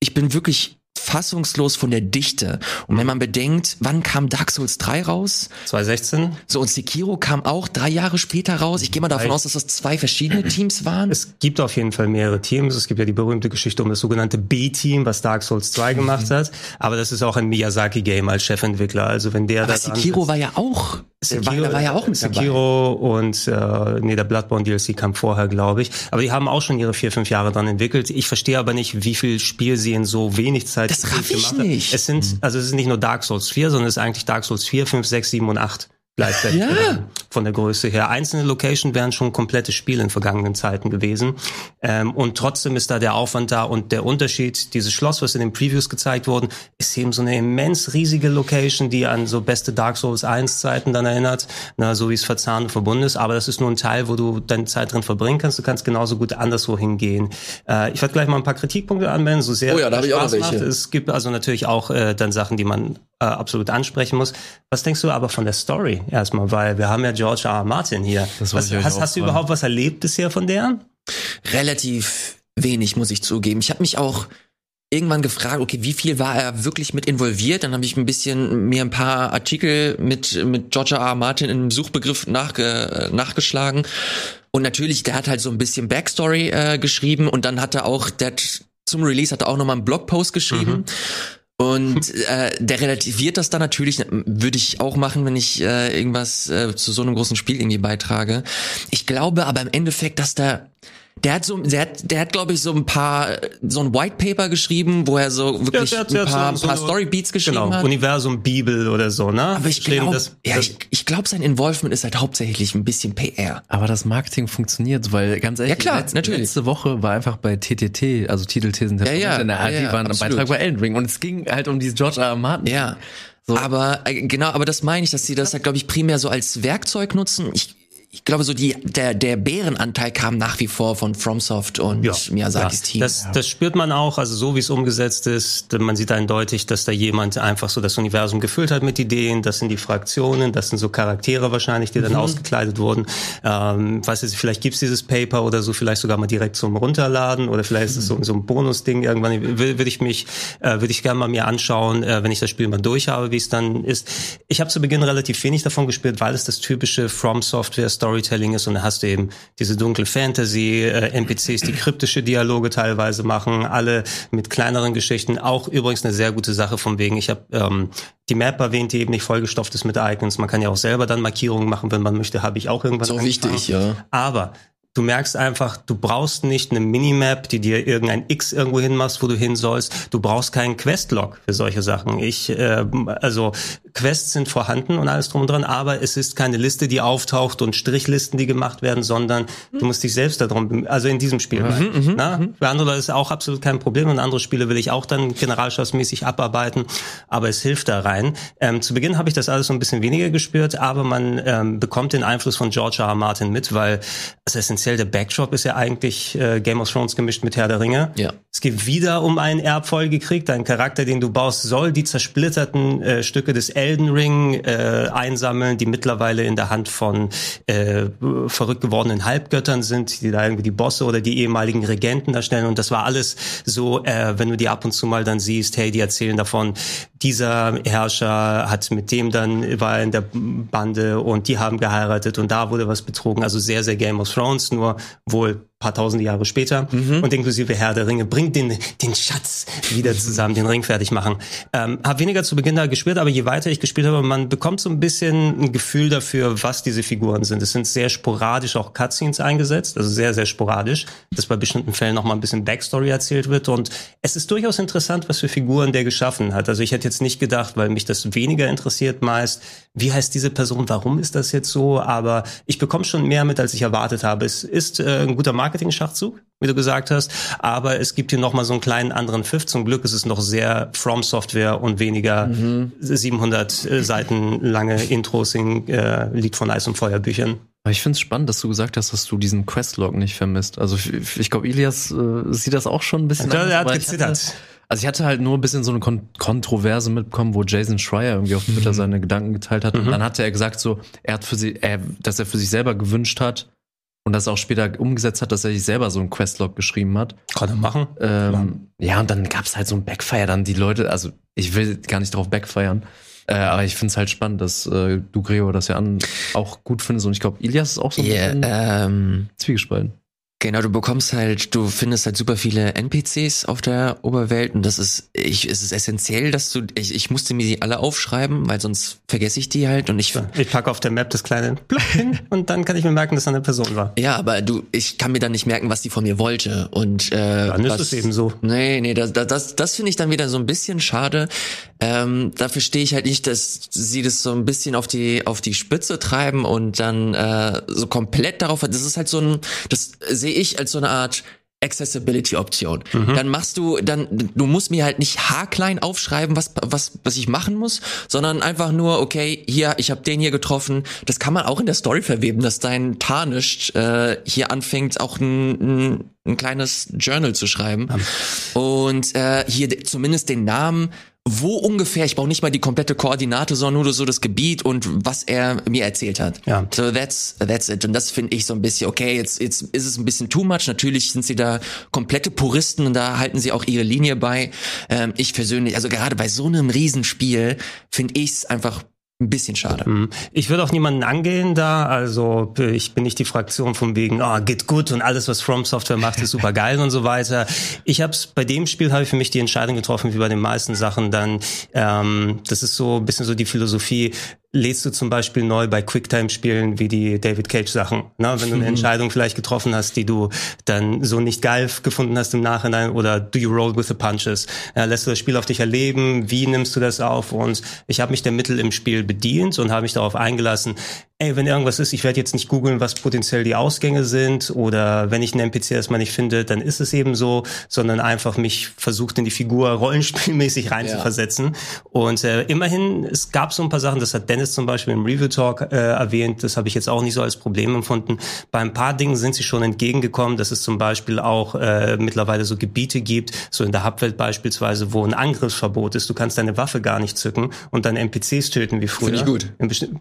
ich bin wirklich fassungslos von der Dichte. Und wenn man bedenkt, wann kam Dark Souls 3 raus? 2016. So, und Sekiro kam auch drei Jahre später raus. Ich gehe mal davon aus, dass das zwei verschiedene Teams waren. Es gibt auf jeden Fall mehrere Teams. Es gibt ja die berühmte Geschichte um das sogenannte B-Team, was Dark Souls 2 gemacht mhm. hat. Aber das ist auch ein Miyazaki-Game als Chefentwickler. Also wenn der Aber Sekiro war ja auch Sekiro, war, war ja auch mit Sekiro dabei. und äh, nee, der Bloodborne DLC kam vorher, glaube ich. Aber die haben auch schon ihre vier, fünf Jahre dran entwickelt. Ich verstehe aber nicht, wie viel Spiel sie in so wenig Zeit das raff ich nicht. Es sind, also es ist nicht nur Dark Souls 4, sondern es ist eigentlich Dark Souls 4, 5, 6, 7 und 8 gleichzeitig ja. von der Größe her. Einzelne Location wären schon komplette Spiele in vergangenen Zeiten gewesen. Ähm, und trotzdem ist da der Aufwand da und der Unterschied, dieses Schloss, was in den Previews gezeigt wurden, ist eben so eine immens riesige Location, die an so beste Dark Souls 1 Zeiten dann erinnert, na, so wie es verzahnt und verbunden ist. Aber das ist nur ein Teil, wo du deine Zeit drin verbringen kannst. Du kannst genauso gut anderswo hingehen. Äh, ich werde gleich mal ein paar Kritikpunkte anwenden, so sehr oh ja, da habe ich auch welche. Macht. Es gibt also natürlich auch äh, dann Sachen, die man äh, absolut ansprechen muss. Was denkst du aber von der Story erstmal? Weil wir haben ja George R. R. Martin hier. Das was, hast, hast du überhaupt was erlebt bisher von der? Relativ wenig, muss ich zugeben. Ich habe mich auch irgendwann gefragt, okay, wie viel war er wirklich mit involviert? Dann habe ich ein bisschen mir ein paar Artikel mit mit George R. R. Martin im Suchbegriff nachge, nachgeschlagen und natürlich, der hat halt so ein bisschen Backstory äh, geschrieben und dann hat er auch der zum Release hat er auch noch mal einen Blogpost geschrieben. Mhm und äh, der relativiert das dann natürlich, würde ich auch machen, wenn ich äh, irgendwas äh, zu so einem großen Spiel irgendwie beitrage. Ich glaube aber im Endeffekt, dass da der hat so, der hat, der hat, glaube ich, so ein paar, so ein White Paper geschrieben, wo er so wirklich der, der, der ein paar, so, paar Storybeats geschrieben genau, hat. Universum Bibel oder so, ne? Aber ich glaube, ja, ich, ich glaube, sein Involvement ist halt hauptsächlich ein bisschen PR. Aber das Marketing funktioniert, weil ganz ehrlich, ja, klar, letzte, natürlich. letzte Woche war einfach bei TTT, also Titel, Thesen, ja, ja, in der ARD ja, ja, war ein Beitrag bei Elden Ring und es ging halt um diese George R. R. Martin. Ja. So. Aber äh, genau, aber das meine ich, dass sie das halt, glaube ich, primär so als Werkzeug nutzen. Ich, ich glaube, so die, der, der Bärenanteil kam nach wie vor von FromSoft und ja, Miyazakis ja. Team. Das, das spürt man auch, also so wie es umgesetzt ist, man sieht eindeutig, dass da jemand einfach so das Universum gefüllt hat mit Ideen, das sind die Fraktionen, das sind so Charaktere wahrscheinlich, die dann mhm. ausgekleidet wurden. Ähm, weiß ich, vielleicht gibt's dieses Paper oder so, vielleicht sogar mal direkt zum Runterladen oder vielleicht ist es so, so ein Bonusding irgendwann. Will ich mich, äh, würde ich gerne mal mir anschauen, äh, wenn ich das Spiel mal durch habe, wie es dann ist. Ich habe zu Beginn relativ wenig davon gespielt, weil es das typische From Software Storytelling ist und da hast du eben diese dunkle Fantasy, äh, NPCs, die kryptische Dialoge teilweise machen, alle mit kleineren Geschichten. Auch übrigens eine sehr gute Sache von wegen. Ich habe ähm, die Map erwähnt, die eben nicht vollgestopft ist mit Icons. Man kann ja auch selber dann Markierungen machen, wenn man möchte. Habe ich auch irgendwann. So wichtig, ja. Aber Du merkst einfach, du brauchst nicht eine Minimap, die dir irgendein X irgendwo hinmachst, wo du hin sollst. Du brauchst keinen Questlog für solche Sachen. Ich, äh, also Quests sind vorhanden und alles drum und dran, aber es ist keine Liste, die auftaucht und Strichlisten, die gemacht werden, sondern mhm. du musst dich selbst darum, also in diesem Spiel. Mhm, mhm na? Mhm. Für andere Leute ist auch absolut kein Problem und andere Spiele will ich auch dann generalschaffsmäßig abarbeiten, aber es hilft da rein. Ähm, zu Beginn habe ich das alles so ein bisschen weniger gespürt, aber man ähm, bekommt den Einfluss von George R. R. Martin mit, weil es essentiell der Backdrop ist ja eigentlich äh, Game of Thrones gemischt mit Herr der Ringe. Ja. Es geht wieder um einen Erbfolgekrieg. Dein Charakter, den du baust, soll die zersplitterten äh, Stücke des Elden Ring äh, einsammeln, die mittlerweile in der Hand von äh, verrückt gewordenen Halbgöttern sind, die da irgendwie die Bosse oder die ehemaligen Regenten darstellen. Und das war alles so, äh, wenn du die ab und zu mal dann siehst, hey, die erzählen davon, dieser Herrscher hat mit dem dann war in der Bande und die haben geheiratet und da wurde was betrogen. Also sehr, sehr Game of Thrones, nur wohl paar tausende Jahre später mhm. und inklusive Herr der Ringe bringt den den Schatz wieder zusammen, den Ring fertig machen. Ähm, hab weniger zu Beginn da gespielt, aber je weiter ich gespielt habe, man bekommt so ein bisschen ein Gefühl dafür, was diese Figuren sind. Es sind sehr sporadisch auch Cutscenes eingesetzt, also sehr sehr sporadisch, dass bei bestimmten Fällen noch mal ein bisschen Backstory erzählt wird und es ist durchaus interessant, was für Figuren der geschaffen hat. Also ich hätte jetzt nicht gedacht, weil mich das weniger interessiert meist, wie heißt diese Person, warum ist das jetzt so, aber ich bekomme schon mehr mit, als ich erwartet habe. Es ist äh, ein guter Markt Marketing-Schachzug, wie du gesagt hast. Aber es gibt hier nochmal so einen kleinen anderen Pfiff. Zum Glück ist es noch sehr From Software und weniger mhm. 700 äh, Seiten lange Intros in äh, Lied von Eis und Feuerbüchern. Aber ich finde es spannend, dass du gesagt hast, dass du diesen Questlog nicht vermisst. Also ich, ich glaube, Ilias äh, sieht das auch schon ein bisschen. Ja, er hat gezittert. Also ich hatte halt nur ein bisschen so eine Kon Kontroverse mitbekommen, wo Jason Schreier irgendwie auf Twitter mhm. seine Gedanken geteilt hat. Mhm. Und dann hatte er gesagt so, er hat für sie, er, dass er für sich selber gewünscht hat, und das auch später umgesetzt hat, dass er sich selber so ein Questlog geschrieben hat. Kann er machen. Ähm, ja, und dann gab's halt so ein Backfire, dann die Leute, also ich will gar nicht drauf backfeiern, äh, aber ich find's halt spannend, dass äh, du Gregor das ja an, auch gut findest und ich glaube, Ilias ist auch so ein yeah, bisschen ähm, zwiegespalten. Genau, du bekommst halt, du findest halt super viele NPCs auf der Oberwelt und das ist, ich, es ist essentiell, dass du, ich, ich musste mir die alle aufschreiben, weil sonst vergesse ich die halt und ich. Ich packe auf der Map das kleine Plug hin [LAUGHS] und dann kann ich mir merken, dass da eine Person war. Ja, aber du, ich kann mir dann nicht merken, was die von mir wollte und. Äh, dann ist was, es eben so. Nee, nee, das, das, das finde ich dann wieder so ein bisschen schade. Ähm, da verstehe ich halt nicht, dass sie das so ein bisschen auf die auf die Spitze treiben und dann äh, so komplett darauf. Das ist halt so ein, das sehe sehe ich als so eine Art Accessibility-Option. Mhm. Dann machst du, dann, du musst mir halt nicht haarklein aufschreiben, was, was, was ich machen muss, sondern einfach nur, okay, hier, ich habe den hier getroffen. Das kann man auch in der Story verweben, dass dein Tarnished äh, hier anfängt, auch ein, ein, ein kleines Journal zu schreiben. Mhm. Und äh, hier zumindest den Namen wo ungefähr, ich brauche nicht mal die komplette Koordinate, sondern nur so das Gebiet und was er mir erzählt hat. Ja. So that's that's it. Und das finde ich so ein bisschen, okay, jetzt, jetzt ist es ein bisschen too much. Natürlich sind sie da komplette Puristen und da halten sie auch ihre Linie bei. Ähm, ich persönlich, also gerade bei so einem Riesenspiel finde ich es einfach ein bisschen schade. Mhm. Ich würde auch niemanden angehen da. Also ich bin nicht die Fraktion von wegen, oh, geht gut und alles, was From Software macht, ist super geil und so weiter. Ich habe bei dem Spiel habe ich für mich die Entscheidung getroffen, wie bei den meisten Sachen dann. Ähm, das ist so ein bisschen so die Philosophie lädst du zum Beispiel neu bei Quicktime-Spielen wie die David Cage-Sachen. Ne? Wenn du eine Entscheidung vielleicht getroffen hast, die du dann so nicht geil gefunden hast im Nachhinein oder do you roll with the punches? Ja, lässt du das Spiel auf dich erleben? Wie nimmst du das auf? Und ich habe mich der Mittel im Spiel bedient und habe mich darauf eingelassen, ey, wenn irgendwas ist, ich werde jetzt nicht googeln, was potenziell die Ausgänge sind oder wenn ich einen NPC erstmal nicht finde, dann ist es eben so, sondern einfach mich versucht in die Figur [LAUGHS] rollenspielmäßig reinzuversetzen. Ja. Und äh, immerhin, es gab so ein paar Sachen, das hat Dennis zum Beispiel im Review Talk äh, erwähnt, das habe ich jetzt auch nicht so als Problem empfunden. Bei ein paar Dingen sind sie schon entgegengekommen, dass es zum Beispiel auch äh, mittlerweile so Gebiete gibt, so in der Hauptwelt beispielsweise, wo ein Angriffsverbot ist. Du kannst deine Waffe gar nicht zücken und dann NPCs töten wie früher. Finde ich gut.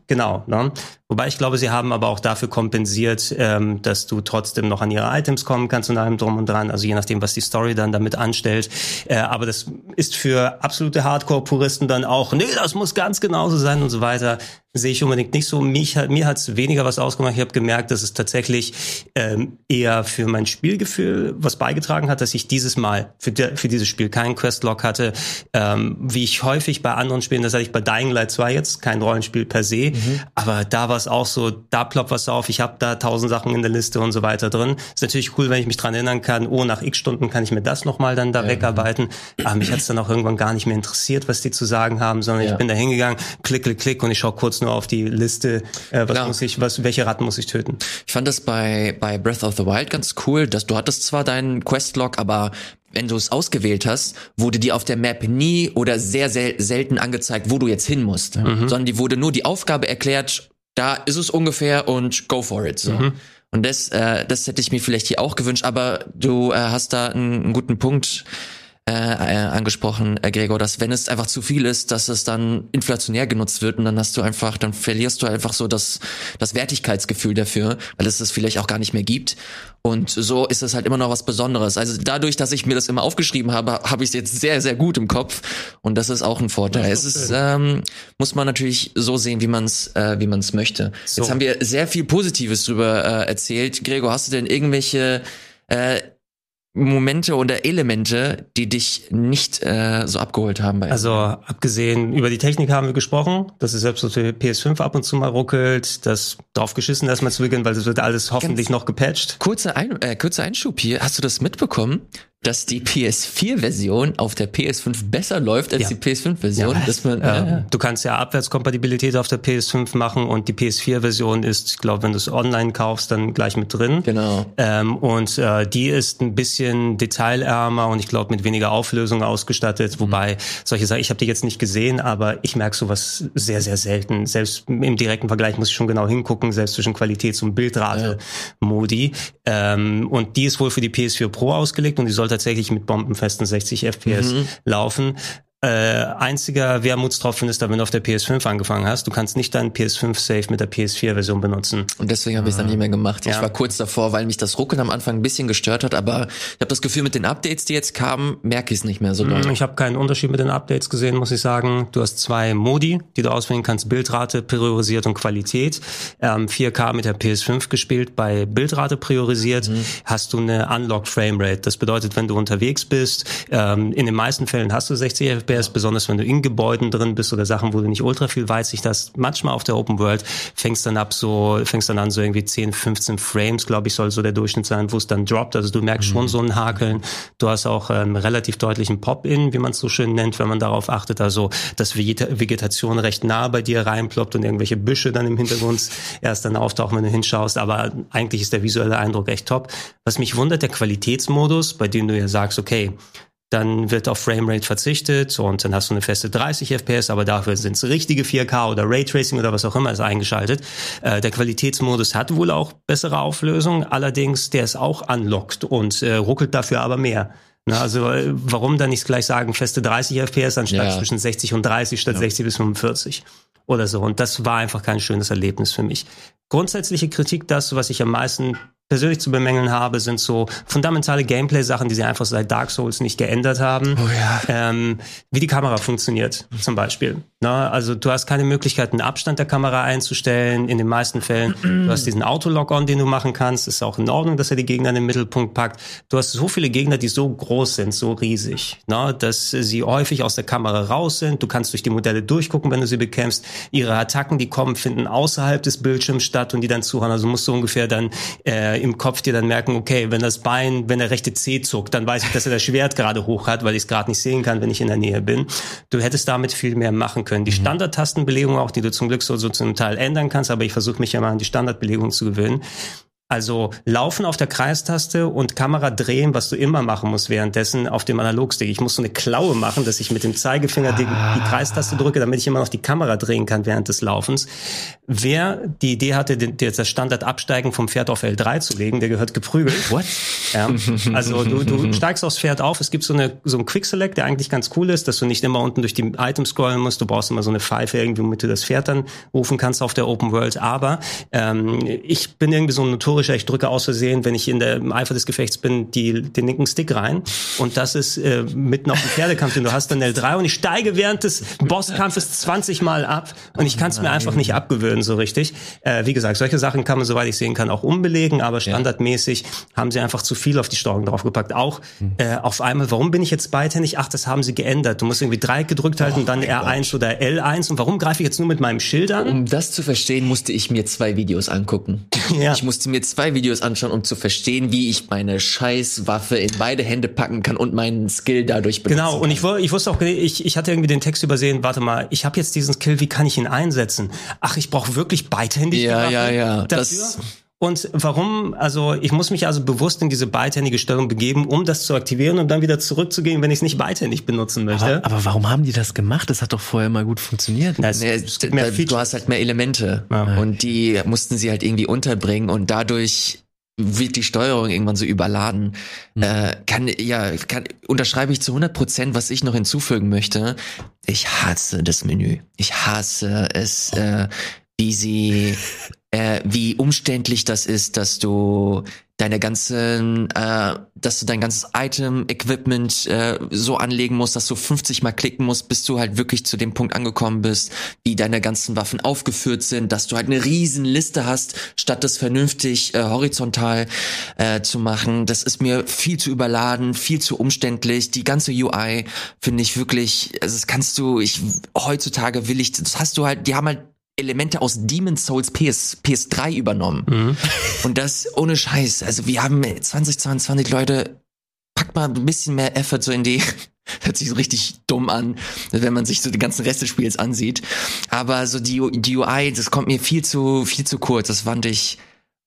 Genau. Ne? Wobei ich glaube, sie haben aber auch dafür kompensiert, ähm, dass du trotzdem noch an ihre Items kommen kannst und allem drum und dran. Also je nachdem, was die Story dann damit anstellt. Äh, aber das ist für absolute Hardcore-Puristen dann auch, nee, das muss ganz genauso sein und so weiter sehe ich unbedingt nicht so. Mich, mir hat es weniger was ausgemacht. Ich habe gemerkt, dass es tatsächlich ähm, eher für mein Spielgefühl was beigetragen hat, dass ich dieses Mal für, de, für dieses Spiel keinen Questlog hatte, ähm, wie ich häufig bei anderen Spielen, das hatte ich bei Dying Light 2 jetzt, kein Rollenspiel per se, mhm. aber da war es auch so, da ploppt was auf, ich habe da tausend Sachen in der Liste und so weiter drin. Ist natürlich cool, wenn ich mich dran erinnern kann, oh, nach x Stunden kann ich mir das nochmal dann da ja. wegarbeiten. Aber mich hat es dann auch irgendwann gar nicht mehr interessiert, was die zu sagen haben, sondern ja. ich bin da hingegangen, klick, klick, klick und ich schaue kurz nur auf die Liste, äh, was Klar. muss ich, was, welche Ratten muss ich töten. Ich fand das bei, bei Breath of the Wild ganz cool, dass du hattest zwar deinen Questlog, aber wenn du es ausgewählt hast, wurde dir auf der Map nie oder sehr, sehr selten angezeigt, wo du jetzt hin musst, mhm. sondern die wurde nur die Aufgabe erklärt, da ist es ungefähr und go for it. So. Mhm. Und das, äh, das hätte ich mir vielleicht hier auch gewünscht, aber du äh, hast da einen, einen guten Punkt äh, äh, angesprochen, äh, Gregor, dass wenn es einfach zu viel ist, dass es dann inflationär genutzt wird und dann hast du einfach, dann verlierst du einfach so das, das Wertigkeitsgefühl dafür, weil es das vielleicht auch gar nicht mehr gibt. Und so ist es halt immer noch was Besonderes. Also dadurch, dass ich mir das immer aufgeschrieben habe, habe ich es jetzt sehr, sehr gut im Kopf. Und das ist auch ein Vorteil. Es ist, ähm, muss man natürlich so sehen, wie man es äh, wie man es möchte. So. Jetzt haben wir sehr viel Positives drüber äh, erzählt. Gregor, hast du denn irgendwelche äh, Momente oder Elemente, die dich nicht äh, so abgeholt haben. Bei also abgesehen über die Technik haben wir gesprochen, dass es selbst auf der PS5 ab und zu mal ruckelt, das drauf geschissen erstmal zu beginnen, weil das wird alles hoffentlich Ganz noch gepatcht. Kurzer, Ein äh, kurzer Einschub hier. Hast du das mitbekommen? Dass die PS4-Version auf der PS5 besser läuft als ja. die PS5-Version. Ja, dass man, äh. Du kannst ja Abwärtskompatibilität auf der PS5 machen und die PS4-Version ist, ich glaube, wenn du es online kaufst, dann gleich mit drin. Genau. Ähm, und äh, die ist ein bisschen detailärmer und ich glaube mit weniger Auflösung ausgestattet. Mhm. Wobei solche Sachen, ich habe die jetzt nicht gesehen, aber ich merke sowas sehr, sehr selten. Selbst im direkten Vergleich muss ich schon genau hingucken, selbst zwischen Qualitäts- und Bildrate-Modi. Ähm, und die ist wohl für die PS4 Pro ausgelegt und die sollte tatsächlich mit bombenfesten 60 FPS mhm. laufen. Äh, einziger Wermutstropfen ist da, wenn du auf der PS5 angefangen hast. Du kannst nicht deinen PS5-Safe mit der PS4-Version benutzen. Und deswegen habe ich es dann nicht mehr gemacht. Ja. Ich war kurz davor, weil mich das Ruckeln am Anfang ein bisschen gestört hat, aber ich habe das Gefühl, mit den Updates, die jetzt kamen, merke ich es nicht mehr so doll. Ich habe keinen Unterschied mit den Updates gesehen, muss ich sagen. Du hast zwei Modi, die du auswählen kannst. Bildrate priorisiert und Qualität. Ähm, 4K mit der PS5 gespielt. Bei Bildrate priorisiert mhm. hast du eine Unlocked Framerate. Das bedeutet, wenn du unterwegs bist, ähm, in den meisten Fällen hast du 60 FPS FPS, besonders wenn du in Gebäuden drin bist oder Sachen, wo du nicht ultra viel Weitsicht hast. Manchmal auf der Open World fängst dann ab so, fängst dann an so irgendwie 10, 15 Frames, glaube ich, soll so der Durchschnitt sein, wo es dann droppt. Also du merkst mhm. schon so ein Hakeln. Du hast auch ähm, relativ deutlichen Pop-In, wie man es so schön nennt, wenn man darauf achtet. Also, dass Vegetation recht nah bei dir reinploppt und irgendwelche Büsche dann im Hintergrund [LAUGHS] erst dann auftauchen, wenn du hinschaust. Aber eigentlich ist der visuelle Eindruck echt top. Was mich wundert, der Qualitätsmodus, bei dem du ja sagst, okay, dann wird auf Framerate verzichtet und dann hast du eine feste 30 FPS, aber dafür sind es richtige 4K oder Raytracing oder was auch immer ist eingeschaltet. Äh, der Qualitätsmodus hat wohl auch bessere Auflösung, allerdings der ist auch unlocked und äh, ruckelt dafür aber mehr. Na, also äh, warum dann nicht gleich sagen feste 30 FPS anstatt ja. zwischen 60 und 30 statt ja. 60 bis 45 oder so. Und das war einfach kein schönes Erlebnis für mich. Grundsätzliche Kritik, das, was ich am meisten persönlich zu bemängeln habe, sind so fundamentale Gameplay-Sachen, die sie einfach seit Dark Souls nicht geändert haben. Oh ja. Ähm, wie die Kamera funktioniert, zum Beispiel. Na, also du hast keine Möglichkeit, einen Abstand der Kamera einzustellen. In den meisten Fällen, du hast diesen Autolog-on, den du machen kannst. Ist auch in Ordnung, dass er die Gegner in den Mittelpunkt packt. Du hast so viele Gegner, die so groß sind, so riesig, na, dass sie häufig aus der Kamera raus sind. Du kannst durch die Modelle durchgucken, wenn du sie bekämpfst. Ihre Attacken, die kommen, finden außerhalb des Bildschirms statt und die dann zuhören. Also musst du ungefähr dann äh, im Kopf dir dann merken, okay, wenn das Bein, wenn der rechte Zeh zuckt, dann weiß ich, dass er das Schwert gerade hoch hat, weil ich es gerade nicht sehen kann, wenn ich in der Nähe bin. Du hättest damit viel mehr machen können. Die mhm. Standardtastenbelegung auch, die du zum Glück so, so zum Teil ändern kannst, aber ich versuche mich ja mal an die Standardbelegung zu gewöhnen. Also laufen auf der Kreistaste und Kamera drehen, was du immer machen musst währenddessen auf dem Analogstick. Ich muss so eine Klaue machen, dass ich mit dem Zeigefinger die, die ah. Kreistaste drücke, damit ich immer noch die Kamera drehen kann während des Laufens. Wer die Idee hatte, das Standard Absteigen vom Pferd auf L3 zu legen, der gehört geprügelt. What? Ja, also du, du steigst aufs Pferd auf. Es gibt so, eine, so einen Quick Select, der eigentlich ganz cool ist, dass du nicht immer unten durch die Items scrollen musst. Du brauchst immer so eine Pfeife irgendwie, womit du das Pferd dann rufen kannst auf der Open World. Aber ähm, ich bin irgendwie so ein notorisch notorischer, ich drücke aus Versehen, wenn ich in der im Eifer des Gefechts bin, die, den linken Stick rein. Und das ist äh, mitten auf dem Pferdekampf, den du hast dann L3 und ich steige während des Bosskampfes 20 Mal ab und ich kann es mir einfach nicht abgewöhnen so richtig. Äh, wie gesagt, solche Sachen kann man, soweit ich sehen kann, auch umbelegen, aber standardmäßig haben sie einfach zu viel auf die Steuerung draufgepackt. Auch äh, auf einmal, warum bin ich jetzt beidhändig? Ach, das haben sie geändert. Du musst irgendwie Dreieck gedrückt halten oh, und dann R1 Gott. oder L1. Und warum greife ich jetzt nur mit meinem Schild an? Um das zu verstehen, musste ich mir zwei Videos angucken. [LAUGHS] ja. Ich musste mir zwei Videos anschauen, um zu verstehen, wie ich meine Scheißwaffe in beide Hände packen kann und meinen Skill dadurch benutzen Genau, und ich, ich wusste auch, ich, ich hatte irgendwie den Text übersehen, warte mal, ich habe jetzt diesen Skill, wie kann ich ihn einsetzen? Ach, ich brauche wirklich beidhändig Ja, ja, ja. Dafür? Das und warum, also ich muss mich also bewusst in diese beidhändige Stellung begeben, um das zu aktivieren und dann wieder zurückzugehen, wenn ich es nicht beidhändig benutzen möchte. Aber, aber, warum haben die das gemacht? Das hat doch vorher mal gut funktioniert. Na, es, es da, du hast halt mehr Elemente ja. und die mussten sie halt irgendwie unterbringen und dadurch wird die Steuerung irgendwann so überladen. Mhm. Äh, kann, ja, kann, unterschreibe ich zu 100 Prozent, was ich noch hinzufügen möchte. Ich hasse das Menü. Ich hasse es, äh, wie sie, [LAUGHS] äh, wie umständlich das ist, dass du deine ganzen, äh, dass du dein ganzes Item-Equipment äh, so anlegen musst, dass du 50 mal klicken musst, bis du halt wirklich zu dem Punkt angekommen bist, wie deine ganzen Waffen aufgeführt sind, dass du halt eine riesen Liste hast, statt das vernünftig äh, horizontal äh, zu machen. Das ist mir viel zu überladen, viel zu umständlich. Die ganze UI finde ich wirklich, also das kannst du, ich heutzutage will ich, das hast du halt, die haben halt Elemente aus Demon's Souls PS, PS3 übernommen. Mhm. Und das ohne Scheiß. Also wir haben 2022 Leute, packt mal ein bisschen mehr Effort so in die, [LAUGHS] hört sich so richtig dumm an, wenn man sich so den ganzen Rest des Spiels ansieht. Aber so die, die UI, das kommt mir viel zu, viel zu kurz. Das fand ich,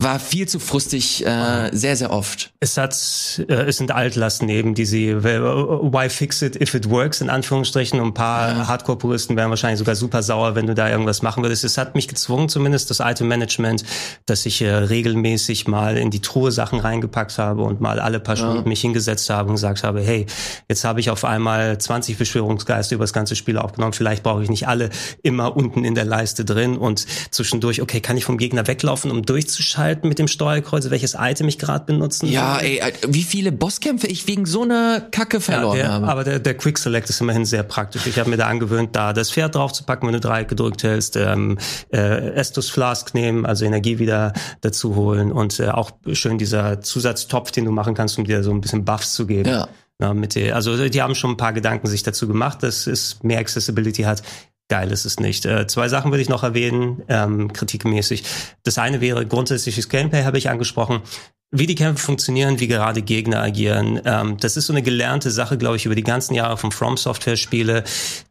war viel zu frustig, äh, sehr, sehr oft. Es hat, äh, es sind Altlasten eben, die sie, why fix it if it works, in Anführungsstrichen. Und ein paar ja. Hardcore-Puristen wären wahrscheinlich sogar super sauer, wenn du da irgendwas machen würdest. Es hat mich gezwungen, zumindest das Item-Management, dass ich äh, regelmäßig mal in die Truhe Sachen reingepackt habe und mal alle paar Stunden ja. mich hingesetzt habe und gesagt habe, hey, jetzt habe ich auf einmal 20 Beschwörungsgeister über das ganze Spiel aufgenommen. Vielleicht brauche ich nicht alle immer unten in der Leiste drin und zwischendurch, okay, kann ich vom Gegner weglaufen, um durchzuschalten? Ausschalten mit dem Steuerkreuz, welches Item ich gerade benutzen Ja, ey, wie viele Bosskämpfe ich wegen so einer Kacke verloren ja, der, habe. Aber der, der Quick Select ist immerhin sehr praktisch. Ich habe mir da angewöhnt, da das Pferd draufzupacken, wenn du Dreieck gedrückt hältst, ähm, äh, Estus Flask nehmen, also Energie wieder dazu holen und äh, auch schön dieser Zusatztopf, den du machen kannst, um dir so ein bisschen Buffs zu geben. Ja. Ja, mit der, also die haben schon ein paar Gedanken sich dazu gemacht, dass es mehr Accessibility hat geil ist es nicht. Äh, zwei Sachen würde ich noch erwähnen, ähm, kritikmäßig. Das eine wäre grundsätzliches Gameplay, habe ich angesprochen wie die Kämpfe funktionieren, wie gerade Gegner agieren. Ähm, das ist so eine gelernte Sache, glaube ich, über die ganzen Jahre von From Software Spiele.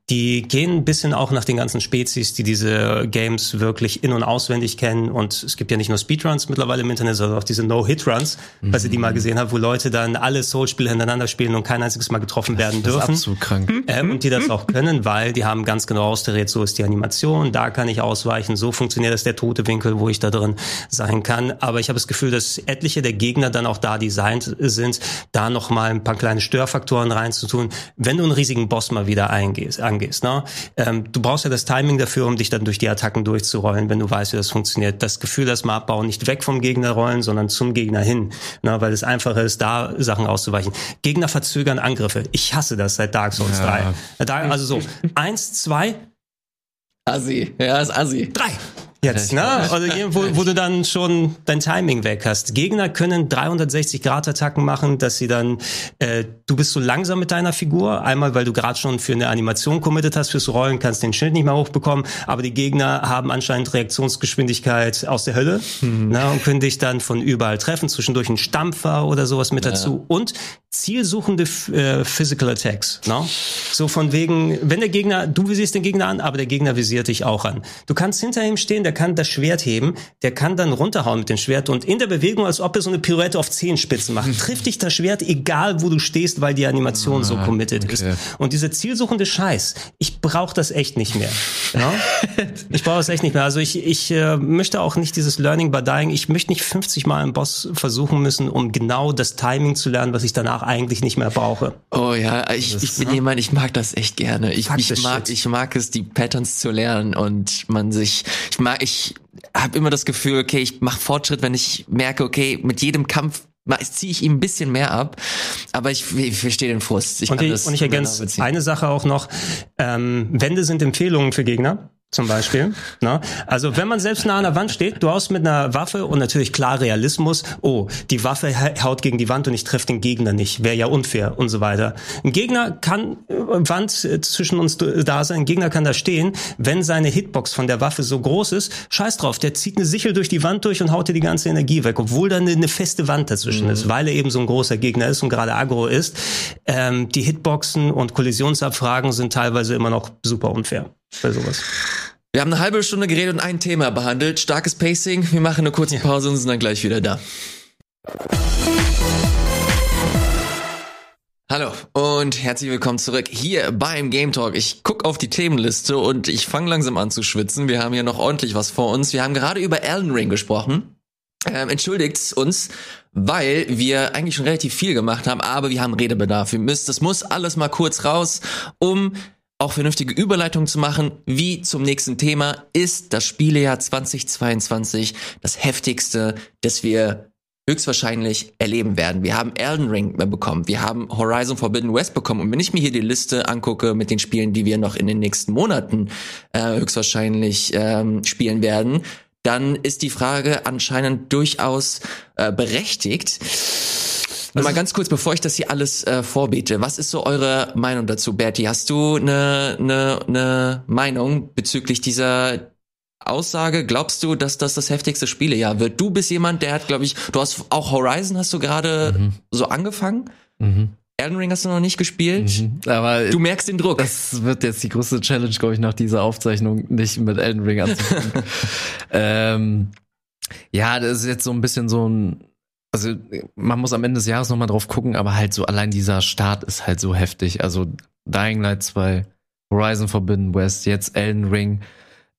Die gehen ein bisschen auch nach den ganzen Spezies, die diese Games wirklich in- und auswendig kennen. Und es gibt ja nicht nur Speedruns mittlerweile im Internet, sondern auch diese No-Hit-Runs, mhm. falls ihr die mal gesehen habt, wo Leute dann alle Soul-Spiele hintereinander spielen und kein einziges Mal getroffen werden dürfen. Das ist absolut krank. Ähm, und die das auch können, weil die haben ganz genau austariert, so ist die Animation, da kann ich ausweichen, so funktioniert das der tote Winkel, wo ich da drin sein kann. Aber ich habe das Gefühl, dass etliche der Gegner dann auch da designt sind, da noch mal ein paar kleine Störfaktoren reinzutun, wenn du einen riesigen Boss mal wieder eingehst, angehst. Ne? Ähm, du brauchst ja das Timing dafür, um dich dann durch die Attacken durchzurollen, wenn du weißt, wie das funktioniert. Das Gefühl, dass man abbauen, nicht weg vom Gegner rollen, sondern zum Gegner hin, ne? weil es einfacher ist, da Sachen auszuweichen. Gegner verzögern Angriffe. Ich hasse das seit Dark Souls ja. 3. Also so, [LAUGHS] eins, zwei, Assi, ja, ist Assi. Drei. Jetzt, ne? Also wo, wo du dann schon dein Timing weg hast. Gegner können 360 Grad Attacken machen, dass sie dann, äh, du bist so langsam mit deiner Figur. Einmal, weil du gerade schon für eine Animation committed hast fürs Rollen, kannst den Schild nicht mehr hochbekommen. Aber die Gegner haben anscheinend Reaktionsgeschwindigkeit aus der Hölle mhm. ne? und können dich dann von überall treffen. Zwischendurch ein Stampfer oder sowas mit ja. dazu. Und zielsuchende äh, Physical Attacks. Ne? So von wegen, wenn der Gegner, du visierst den Gegner an, aber der Gegner visiert dich auch an. Du kannst hinter ihm stehen, der kann das Schwert heben, der kann dann runterhauen mit dem Schwert und in der Bewegung, als ob er so eine Pirouette auf Zehenspitzen macht, [LAUGHS] trifft dich das Schwert, egal wo du stehst, weil die Animation ah, so committed okay. ist. Und dieser zielsuchende Scheiß, ich brauche das echt nicht mehr. Ja? [LAUGHS] ich brauche das echt nicht mehr. Also ich, ich äh, möchte auch nicht dieses Learning by Dying, ich möchte nicht 50 Mal einen Boss versuchen müssen, um genau das Timing zu lernen, was ich danach eigentlich nicht mehr brauche. Oh ja, ich, ich bin jemand, ich mag das echt gerne. Ich, ich mag, ich mag es, die Patterns zu lernen und man sich, ich mag, ich habe immer das Gefühl, okay, ich mache Fortschritt, wenn ich merke, okay, mit jedem Kampf ziehe ich ihm ein bisschen mehr ab, aber ich, ich verstehe den Frust. Ich und, ich, und ich ergänze eine Sache auch noch, ähm, Wände sind Empfehlungen für Gegner zum Beispiel. Ne? Also wenn man selbst nah an der Wand steht, du hast mit einer Waffe und natürlich klar Realismus, oh, die Waffe haut gegen die Wand und ich treffe den Gegner nicht, wäre ja unfair und so weiter. Ein Gegner kann äh, Wand äh, zwischen uns da sein, ein Gegner kann da stehen, wenn seine Hitbox von der Waffe so groß ist, scheiß drauf, der zieht eine Sichel durch die Wand durch und haut dir die ganze Energie weg, obwohl da eine, eine feste Wand dazwischen mhm. ist, weil er eben so ein großer Gegner ist und gerade aggro ist. Ähm, die Hitboxen und Kollisionsabfragen sind teilweise immer noch super unfair bei sowas. Wir haben eine halbe Stunde geredet und ein Thema behandelt. Starkes Pacing. Wir machen eine kurze Pause und sind dann gleich wieder da. Hallo und herzlich willkommen zurück hier beim Game Talk. Ich guck auf die Themenliste und ich fange langsam an zu schwitzen. Wir haben hier noch ordentlich was vor uns. Wir haben gerade über Elden Ring gesprochen. ähm, entschuldigt uns, weil wir eigentlich schon relativ viel gemacht haben, aber wir haben Redebedarf. Wir müssen, das muss alles mal kurz raus, um auch vernünftige Überleitungen zu machen, wie zum nächsten Thema ist das Spielejahr 2022 das heftigste, das wir höchstwahrscheinlich erleben werden. Wir haben Elden Ring bekommen, wir haben Horizon Forbidden West bekommen. Und wenn ich mir hier die Liste angucke mit den Spielen, die wir noch in den nächsten Monaten äh, höchstwahrscheinlich ähm, spielen werden, dann ist die Frage anscheinend durchaus äh, berechtigt. Nur mal ganz kurz, bevor ich das hier alles äh, vorbete, was ist so eure Meinung dazu, Bertie? Hast du eine ne, ne Meinung bezüglich dieser Aussage? Glaubst du, dass das das heftigste Spielejahr wird? Du bist jemand, der hat, glaube ich, du hast auch Horizon, hast du gerade mhm. so angefangen? Mhm. Elden Ring hast du noch nicht gespielt, mhm. aber du merkst den Druck. Das wird jetzt die größte Challenge, glaube ich, nach dieser Aufzeichnung nicht mit Elden Ring anzufangen. [LAUGHS] ähm, ja, das ist jetzt so ein bisschen so ein also man muss am Ende des Jahres nochmal drauf gucken, aber halt so allein dieser Start ist halt so heftig. Also Dying Light 2, Horizon Forbidden West, jetzt Elden Ring.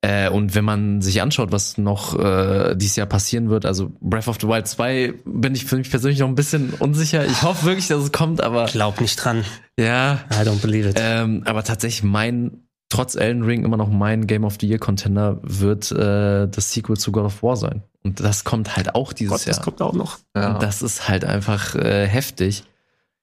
Äh, und wenn man sich anschaut, was noch äh, dieses Jahr passieren wird, also Breath of the Wild 2, bin ich für mich persönlich noch ein bisschen unsicher. Ich hoffe wirklich, dass es kommt, aber. Glaub nicht dran. Ja. I don't believe it. Ähm, aber tatsächlich mein, trotz Elden Ring immer noch mein Game of the Year Contender wird äh, das Sequel zu God of War sein. Und das kommt halt auch dieses Gott, Jahr. Das kommt auch noch. Ja. Und das ist halt einfach äh, heftig.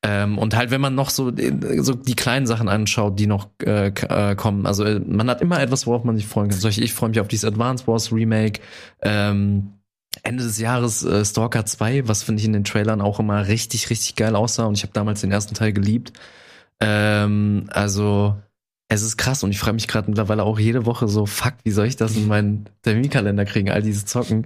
Ähm, und halt, wenn man noch so, äh, so die kleinen Sachen anschaut, die noch äh, äh, kommen, also äh, man hat immer etwas, worauf man sich freuen kann. Solche, ich freue mich auf dieses Advance Wars Remake. Ähm, Ende des Jahres äh, Stalker 2, was finde ich in den Trailern auch immer richtig, richtig geil aussah. Und ich habe damals den ersten Teil geliebt. Ähm, also es ist krass und ich freue mich gerade mittlerweile auch jede Woche so, fuck, wie soll ich das in meinen Terminkalender kriegen, all diese Zocken.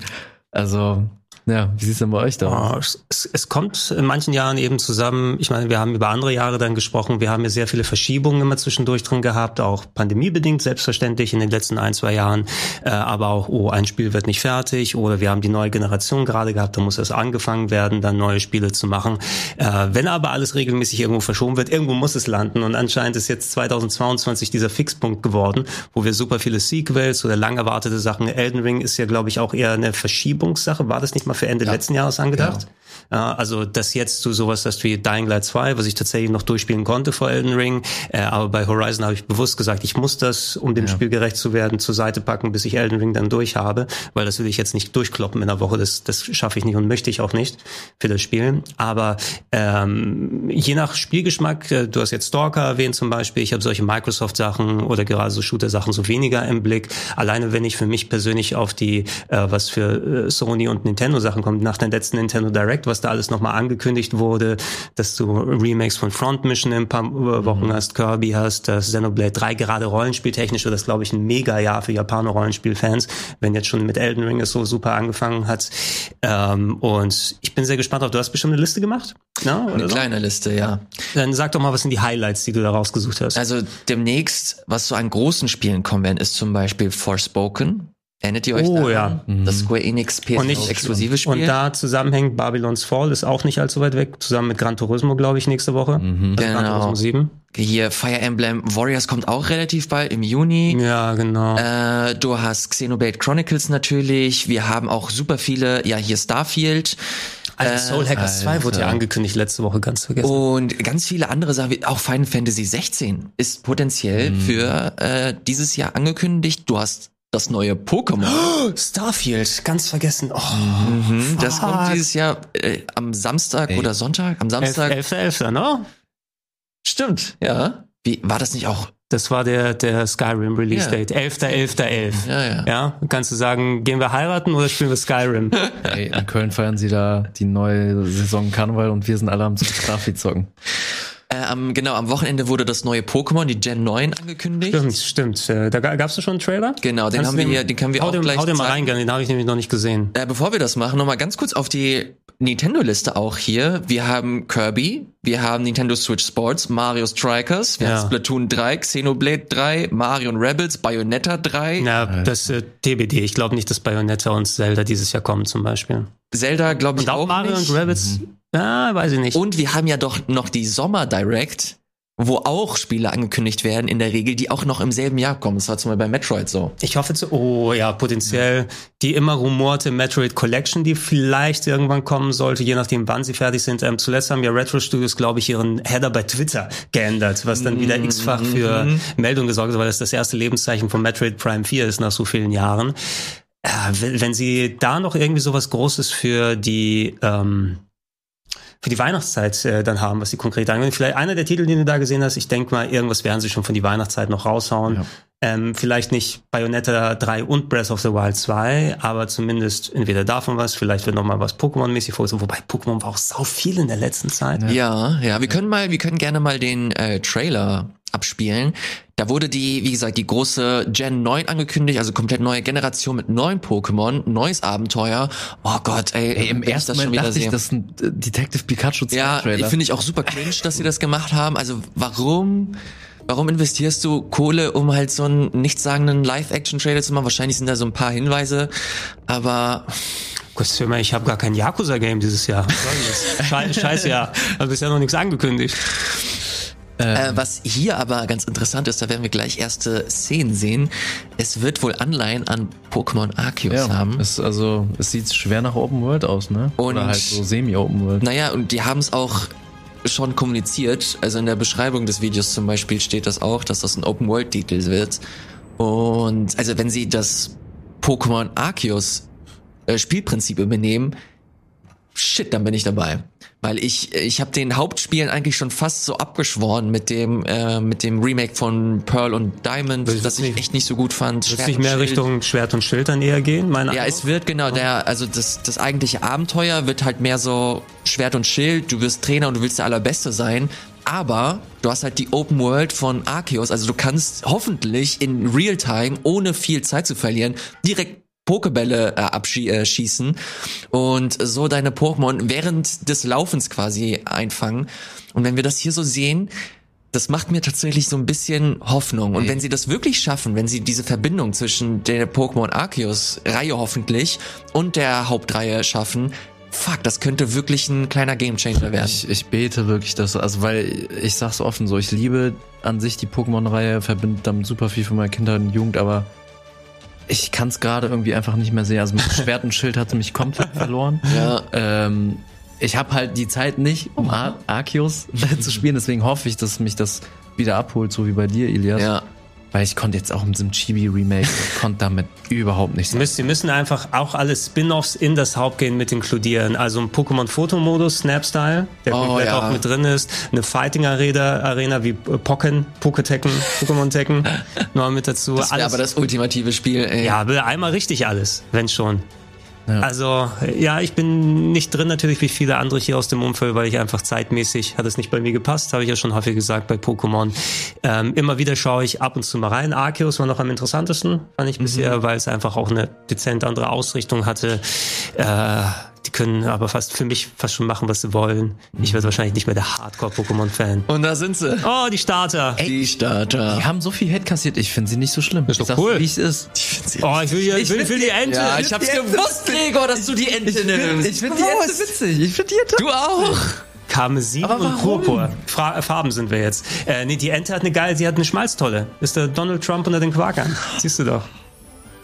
Also ja, wie sieht es denn bei euch da? Oh, es, es, kommt in manchen Jahren eben zusammen. Ich meine, wir haben über andere Jahre dann gesprochen. Wir haben ja sehr viele Verschiebungen immer zwischendurch drin gehabt, auch pandemiebedingt selbstverständlich in den letzten ein, zwei Jahren. Äh, aber auch, oh, ein Spiel wird nicht fertig oder wir haben die neue Generation gerade gehabt, da muss erst angefangen werden, dann neue Spiele zu machen. Äh, wenn aber alles regelmäßig irgendwo verschoben wird, irgendwo muss es landen. Und anscheinend ist jetzt 2022 dieser Fixpunkt geworden, wo wir super viele Sequels oder lang erwartete Sachen. Elden Ring ist ja, glaube ich, auch eher eine Verschiebungssache. War das nicht mal für Ende ja. letzten Jahres angedacht. Ja. also, dass jetzt du sowas hast wie Dying Light 2, was ich tatsächlich noch durchspielen konnte vor Elden Ring. Äh, aber bei Horizon habe ich bewusst gesagt, ich muss das, um dem ja. Spiel gerecht zu werden, zur Seite packen, bis ich Elden Ring dann durch habe. Weil das will ich jetzt nicht durchkloppen in der Woche. Das, das schaffe ich nicht und möchte ich auch nicht für das Spiel. Aber ähm, je nach Spielgeschmack, äh, du hast jetzt Stalker erwähnt zum Beispiel, ich habe solche Microsoft-Sachen oder gerade so Shooter-Sachen so weniger im Blick. Alleine wenn ich für mich persönlich auf die, äh, was für äh, Sony und Nintendo Sachen kommt, nach der letzten Nintendo Direct, was da alles nochmal angekündigt wurde, dass du Remakes von Front Mission in ein paar Wochen mhm. hast, Kirby hast, das Xenoblade 3, gerade rollenspieltechnisch wird das, glaube ich, ein mega Jahr für Japaner Rollenspielfans, wenn jetzt schon mit Elden Ring es so super angefangen hat. Ähm, und ich bin sehr gespannt auf, du hast bestimmt eine Liste gemacht? Ja, eine so? kleine Liste, ja. Dann sag doch mal, was sind die Highlights, die du da rausgesucht hast? Also demnächst, was so an großen Spielen kommen werden, ist zum Beispiel Forspoken. Erinnert ihr euch oh, ja. Das Square Enix PS exklusive Spiel. Und da zusammenhängt Babylon's Fall, ist auch nicht allzu weit weg, zusammen mit Gran Turismo, glaube ich, nächste Woche. Mhm. Also genau. Gran Turismo 7. Hier Fire Emblem Warriors kommt auch relativ bald im Juni. Ja, genau. Äh, du hast Xenoblade Chronicles natürlich. Wir haben auch super viele, ja, hier Starfield. Also Soul Hackers 2 wurde ja angekündigt letzte Woche, ganz vergessen. Und ganz viele andere Sachen, auch Final Fantasy 16 ist potenziell mhm. für äh, dieses Jahr angekündigt. Du hast das neue Pokémon. Oh, Starfield, ganz vergessen. Oh, mhm, das kommt dieses Jahr äh, am Samstag Ey. oder Sonntag? Am Samstag. 11.11., 11, ne? Stimmt, ja. Wie, war das nicht auch? Das war der, der Skyrim Release Date. 11.11.11. 11. Ja, ja. ja, kannst du sagen, gehen wir heiraten oder spielen wir Skyrim? [LAUGHS] Ey, in Köln feiern sie da die neue Saison Karneval und wir sind alle am Starfield zocken. Äh, genau, am Wochenende wurde das neue Pokémon, die Gen 9, angekündigt. Stimmt, stimmt. Äh, da gab's da schon einen Trailer? Genau, den haben wir hier, den können wir auch dem, gleich Hau den mal rein, den habe ich nämlich noch nicht gesehen. Äh, bevor wir das machen, nochmal ganz kurz auf die Nintendo-Liste auch hier. Wir haben Kirby, wir haben Nintendo Switch Sports, Mario Strikers, wir ja. haben Splatoon 3, Xenoblade 3, Mario Rebels, Bayonetta 3. Ja, das äh, TBD. Ich glaube nicht, dass Bayonetta und Zelda dieses Jahr kommen zum Beispiel. Zelda glaube ich und auch, auch Mario nicht. und Rebels, mhm. Ja, weiß ich nicht. Und wir haben ja doch noch die Sommer Direct wo auch Spiele angekündigt werden, in der Regel, die auch noch im selben Jahr kommen. Das war zum Beispiel bei Metroid so. Ich hoffe zu, oh ja, potenziell die immer rumorte Metroid Collection, die vielleicht irgendwann kommen sollte, je nachdem wann sie fertig sind. Ähm, zuletzt haben ja Retro Studios, glaube ich, ihren Header bei Twitter geändert, was dann wieder x-fach für mhm. Meldungen gesorgt hat, weil das das erste Lebenszeichen von Metroid Prime 4 ist nach so vielen Jahren. Äh, wenn sie da noch irgendwie sowas Großes für die ähm, für die Weihnachtszeit äh, dann haben, was sie konkret angehen. Vielleicht einer der Titel, den du da gesehen hast, ich denke mal, irgendwas werden sie schon von die Weihnachtszeit noch raushauen. Ja. Ähm, vielleicht nicht Bayonetta 3 und Breath of the Wild 2, aber zumindest entweder davon was, vielleicht wird noch mal was Pokémon-mäßig vorgesehen, wobei Pokémon war auch sau viel in der letzten Zeit. Ja, ja, wir können mal, wir können gerne mal den äh, Trailer abspielen. Da wurde die, wie gesagt, die große Gen 9 angekündigt, also komplett neue Generation mit neuen Pokémon, neues Abenteuer. Oh Gott, ey, ey im ersten das Moment dachte ich, das ist ein äh, Detective Pikachu Ja, finde ich auch super cringe, dass sie das gemacht haben. Also warum? Warum investierst du Kohle, um halt so einen nichtssagenden Live-Action-Trailer zu machen? Wahrscheinlich sind da so ein paar Hinweise, aber ich habe gar kein Yakuza-Game dieses Jahr. [LAUGHS] Scheiße, Scheiß ja. Also bisher noch nichts angekündigt. Ähm. Äh, was hier aber ganz interessant ist, da werden wir gleich erste Szenen sehen. Es wird wohl Anleihen an Pokémon Arceus ja, haben. Es, also es sieht schwer nach Open World aus, ne? Und, Oder halt so semi-Open World. Naja, und die haben es auch schon kommuniziert. Also in der Beschreibung des Videos zum Beispiel steht das auch, dass das ein Open World Titel wird. Und also wenn sie das Pokémon Arceus äh, Spielprinzip übernehmen, shit, dann bin ich dabei weil ich ich habe den Hauptspielen eigentlich schon fast so abgeschworen mit dem äh, mit dem Remake von Pearl und Diamond, das, das ich nicht, echt nicht so gut fand. Wird nicht mehr Schild. Richtung Schwert und Schild dann eher gehen? Meine ja, Antwort? es wird genau der also das das eigentliche Abenteuer wird halt mehr so Schwert und Schild. Du wirst Trainer und du willst der allerbeste sein. Aber du hast halt die Open World von Arceus, also du kannst hoffentlich in Realtime, ohne viel Zeit zu verlieren, direkt Pokebälle äh, abschießen äh, und so deine Pokémon während des Laufens quasi einfangen. Und wenn wir das hier so sehen, das macht mir tatsächlich so ein bisschen Hoffnung. Und wenn sie das wirklich schaffen, wenn sie diese Verbindung zwischen der Pokémon Arceus Reihe hoffentlich und der Hauptreihe schaffen, fuck, das könnte wirklich ein kleiner Gamechanger werden. Ich, ich bete wirklich, dass, also weil ich sag's offen so, ich liebe an sich die Pokémon-Reihe, verbinde damit super viel von meiner Kindheit und Jugend, aber ich kann es gerade irgendwie einfach nicht mehr sehen. Also mit Schwert und Schild hat mich komplett [LAUGHS] verloren. Ja. Ähm, ich habe halt die Zeit nicht, um Ar Arceus [LAUGHS] zu spielen, deswegen hoffe ich, dass mich das wieder abholt, so wie bei dir, Ilias. Ja. Weil ich konnte jetzt auch mit dem Chibi-Remake, konnte damit überhaupt nichts. Sie müssen einfach auch alle Spin-Offs in das Hauptgame mit inkludieren. Also ein Pokémon-Fotomodus, Snap-Style, der oh, komplett ja. auch mit drin ist. Eine Fighting-Arena Arena wie Pokken, Poketekken, Pokémon-Tekken [LAUGHS] noch mit dazu. Das wäre aber das ultimative Spiel, ey. Ja, einmal richtig alles, wenn schon. Ja. Also ja, ich bin nicht drin natürlich wie viele andere hier aus dem Umfeld, weil ich einfach zeitmäßig hat es nicht bei mir gepasst, habe ich ja schon häufig gesagt bei Pokémon. Ähm, immer wieder schaue ich ab und zu mal rein. Arceus war noch am interessantesten, fand ich mhm. bisher, weil es einfach auch eine dezent andere Ausrichtung hatte. Äh, die können aber fast für mich fast schon machen, was sie wollen. Ich werde wahrscheinlich nicht mehr der Hardcore-Pokémon-Fan. Und da sind sie. Oh, die Starter. Ey, die Starter. Die haben so viel Hate kassiert. Ich finde sie nicht so schlimm. Ist doch cool. Wie es ist. Oh, ich will, die, ich will, ich will die Ente. Ja, ich hab's gewusst, Gregor, dass du die Ente nimmst. Ich finde die Ente witzig. Ich finde die Ente. Du auch. Karmesin und Purpur. Fra Farben sind wir jetzt. Äh, nee, die Ente hat eine geile, sie hat eine Schmalztolle. Ist der Donald Trump unter den Quakern. Siehst du doch.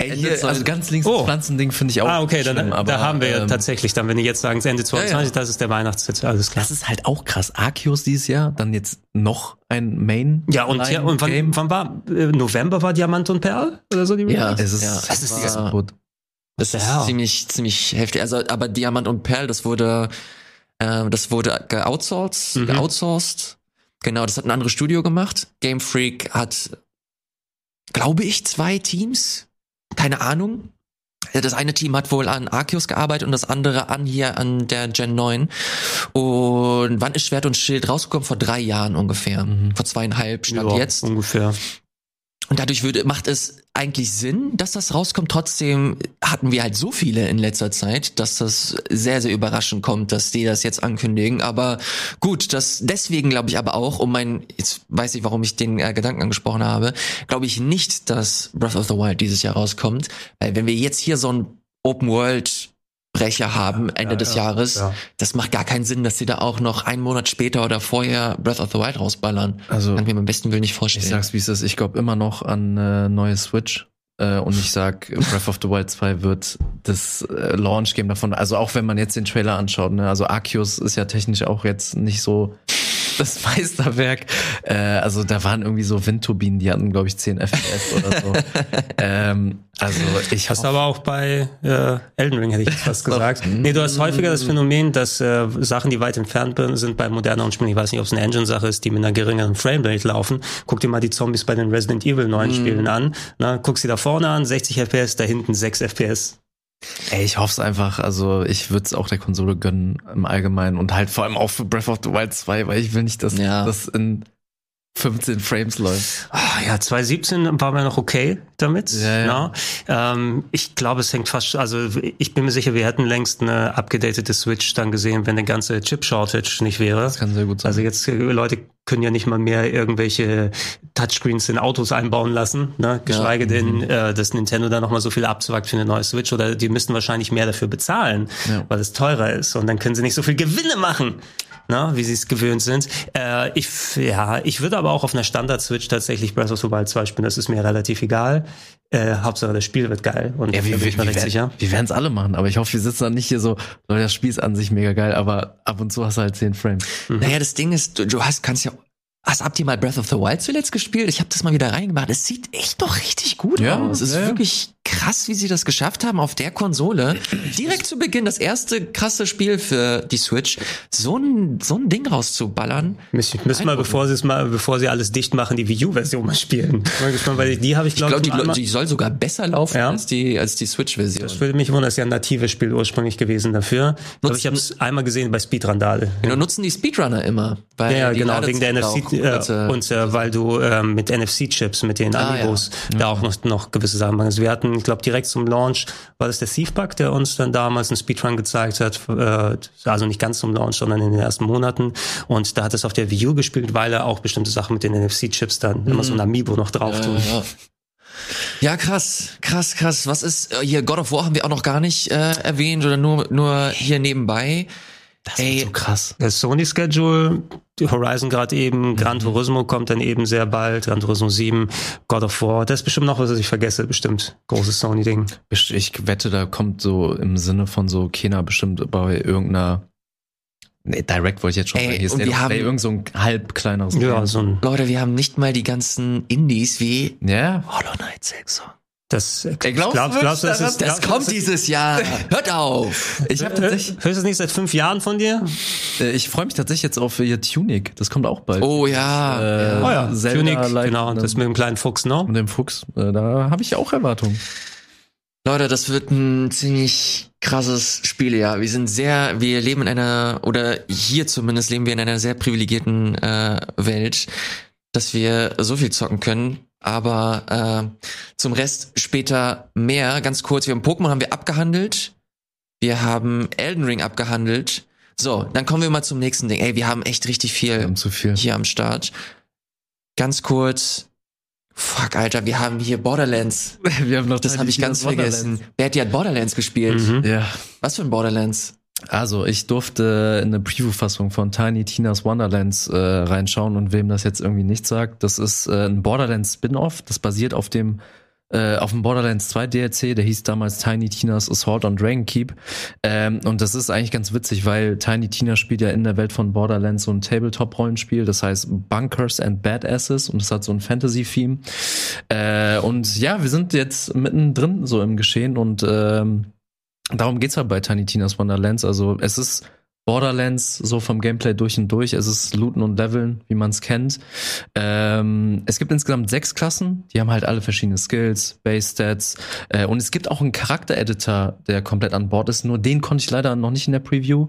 Ey, hier, also ganz links oh. das Pflanzending finde ich auch. Ah, okay, schlimm, dann, aber, da haben wir ja ähm, tatsächlich dann, wenn die jetzt sagen, es Ende 22, ja, ja. das ist der Weihnachtshit, alles klar. Das ist halt auch krass. Arceus dieses Jahr, dann jetzt noch ein Main. Ja, und, ja, und wann, wann war, äh, November war Diamant und Perl? Oder so die Ja, es ist, ja, das ist, das war, das ist ja. ziemlich, ziemlich heftig. Also, aber Diamant und Perl, das wurde, äh, das wurde geoutsourced, mhm. geoutsourced. Genau, das hat ein anderes Studio gemacht. Game Freak hat, glaube ich, zwei Teams keine Ahnung. Das eine Team hat wohl an Arceus gearbeitet und das andere an hier an der Gen 9. Und wann ist Schwert und Schild rausgekommen? Vor drei Jahren ungefähr. Mhm. Vor zweieinhalb stand ja, jetzt. Ungefähr. Und dadurch würde, macht es eigentlich Sinn, dass das rauskommt. Trotzdem hatten wir halt so viele in letzter Zeit, dass das sehr, sehr überraschend kommt, dass die das jetzt ankündigen. Aber gut, das deswegen glaube ich aber auch, um mein, jetzt weiß ich, warum ich den äh, Gedanken angesprochen habe, glaube ich nicht, dass Breath of the Wild dieses Jahr rauskommt. Weil wenn wir jetzt hier so ein Open World Versprecher haben Ende ja, des ja, Jahres. Ja. Das macht gar keinen Sinn, dass sie da auch noch einen Monat später oder vorher Breath of the Wild rausballern. Also kann ich mir am besten Willen nicht vorstellen. Ich sag's wie es ist. Ich glaube immer noch an äh, neue Switch. Äh, und ich sag, [LAUGHS] Breath of the Wild 2 wird das äh, Launch-Game davon. Also auch wenn man jetzt den Trailer anschaut, ne? Also Arceus ist ja technisch auch jetzt nicht so das Meisterwerk. Äh, also da waren irgendwie so Windturbinen, die hatten, glaube ich, 10 FPS oder so. [LAUGHS] ähm, also ich Hast aber auch bei äh, Elden Ring, hätte ich [LAUGHS] fast gesagt. nee, du hast häufiger das Phänomen, dass äh, Sachen, die weit entfernt sind bei moderneren Spielen, ich weiß nicht, ob es eine Engine-Sache ist, die mit einer geringeren Framerate laufen. Guck dir mal die Zombies bei den Resident Evil neuen mm. Spielen an. Na, guck sie da vorne an, 60 FPS, da hinten 6 FPS. Ey, ich hoffe es einfach. Also ich würde es auch der Konsole gönnen im Allgemeinen und halt vor allem auch für Breath of the Wild 2, weil ich will nicht, dass ja. das in 15 Frames läuft. Ah, ja, 2017 waren wir noch okay damit. Ja, ja. ja. Ähm, ich glaube, es hängt fast, also ich bin mir sicher, wir hätten längst eine abgedatete Switch dann gesehen, wenn der ganze Chip-Shortage nicht wäre. Das kann sehr gut sein. Also jetzt, äh, Leute können ja nicht mal mehr irgendwelche Touchscreens in Autos einbauen lassen, ne? geschweige ja. denn, mhm. äh, dass Nintendo da nochmal so viel abzuwagt für eine neue Switch oder die müssten wahrscheinlich mehr dafür bezahlen, weil es teurer ist und dann können sie nicht so viel Gewinne machen ne, wie sie es gewöhnt sind. Äh, ich, ja, ich würde aber auch auf einer Standard-Switch tatsächlich Breath of the Wild 2 spielen, das ist mir relativ egal. Äh, Hauptsache das Spiel wird geil und ja, wir, bin ich mir recht sicher. Wir werden es alle machen, aber ich hoffe, wir sitzen dann nicht hier so, Leute, das Spiel ist an sich mega geil, aber ab und zu hast du halt 10 Frames. Mhm. Naja, das Ding ist, du, du hast, kannst ja Hast, habt ihr mal Breath of the Wild zuletzt gespielt? Ich habe das mal wieder reingemacht. Es sieht echt doch richtig gut ja, aus. Es ist ja. wirklich krass, wie sie das geschafft haben, auf der Konsole direkt zu Beginn das erste krasse Spiel für die Switch, so ein, so ein Ding rauszuballern. Müssen, müssen mal, bevor sie es mal, bevor sie alles dicht machen, die Wii U-Version mal spielen. Weil die habe ich, glaube ich, glaub, die, die soll sogar besser laufen ja? als die, als die Switch-Version. Das würde mich wundern, das ist ja ein natives Spiel ursprünglich gewesen dafür. Nutzen, ich habe es einmal gesehen bei Speedrandale. Genau, nutzen die Speedrunner immer. Weil ja, genau, wegen der NFC, äh, und äh, weil du äh, mit NFC-Chips, mit den ah, Amiibos, ja. da auch noch, noch gewisse Sachen machen. Also wir hatten, ich glaube, direkt zum Launch war das der Thief-Bug, der uns dann damals einen Speedrun gezeigt hat, äh, also nicht ganz zum Launch, sondern in den ersten Monaten. Und da hat es auf der Wii U gespielt, weil er auch bestimmte Sachen mit den NFC-Chips dann mhm. immer so ein Amiibo noch drauf ja, tun. Ja. Ja, krass, krass, krass. Was ist äh, hier God of War haben wir auch noch gar nicht äh, erwähnt oder nur nur hier nebenbei. Das Ey, ist so krass. Das Sony-Schedule, Horizon gerade eben, mhm. Gran Turismo kommt dann eben sehr bald, Gran Turismo 7, God of War. Das ist bestimmt noch was, was ich vergesse, bestimmt. Großes Sony-Ding. Ich wette, da kommt so im Sinne von so Kena bestimmt bei irgendeiner Nee, Direct wollte ich jetzt schon Ey, sagen. Hier ist wir haben irgend so ein halb kleineres ja, so ein Leute, wir haben nicht mal die ganzen Indies wie ja. Hollow Knight 6. Das, Ey, glaubst, glaubst, glaubst, das, das, das kommt dieses Jahr. Hört auf. Ich habe tatsächlich. Hörst du das nicht seit fünf Jahren von dir? Äh, ich freue mich tatsächlich jetzt auf ihr Tunic. Das kommt auch bald. Oh ja. Äh, oh ja. Zelda Tunic, genau. Das mit dem kleinen Fuchs, ne? Mit dem Fuchs. Äh, da habe ich auch Erwartungen. Leute, das wird ein ziemlich krasses Spiel, ja. Wir sind sehr, wir leben in einer, oder hier zumindest leben wir in einer sehr privilegierten äh, Welt, dass wir so viel zocken können aber äh, zum Rest später mehr. Ganz kurz, wir haben Pokémon haben wir abgehandelt. Wir haben Elden Ring abgehandelt. So, dann kommen wir mal zum nächsten Ding. Ey, wir haben echt richtig viel, viel. hier am Start. Ganz kurz. Fuck, Alter, wir haben hier Borderlands. [LAUGHS] Wir haben noch das habe ich ganz vergessen. Wer hat Borderlands gespielt? Mhm. Ja. Was für ein Borderlands? Also, ich durfte in eine Preview-Fassung von Tiny Tina's Wonderlands äh, reinschauen und wem das jetzt irgendwie nicht sagt, das ist äh, ein Borderlands Spin-off, das basiert auf dem äh, auf dem Borderlands 2 DLC, der hieß damals Tiny Tina's Assault on Dragon Keep. Ähm, und das ist eigentlich ganz witzig, weil Tiny Tina spielt ja in der Welt von Borderlands so ein Tabletop-Rollenspiel, das heißt Bunkers and Badasses und es hat so ein Fantasy-Theme. Äh, und ja, wir sind jetzt mittendrin so im Geschehen und ähm, darum geht's halt bei Tiny Tina's Wonderlands. Also es ist Borderlands so vom Gameplay durch und durch. Es ist Looten und Leveln, wie man es kennt. Ähm, es gibt insgesamt sechs Klassen, die haben halt alle verschiedene Skills, Base Stats äh, und es gibt auch einen Charakter-Editor, der komplett an Bord ist. Nur den konnte ich leider noch nicht in der Preview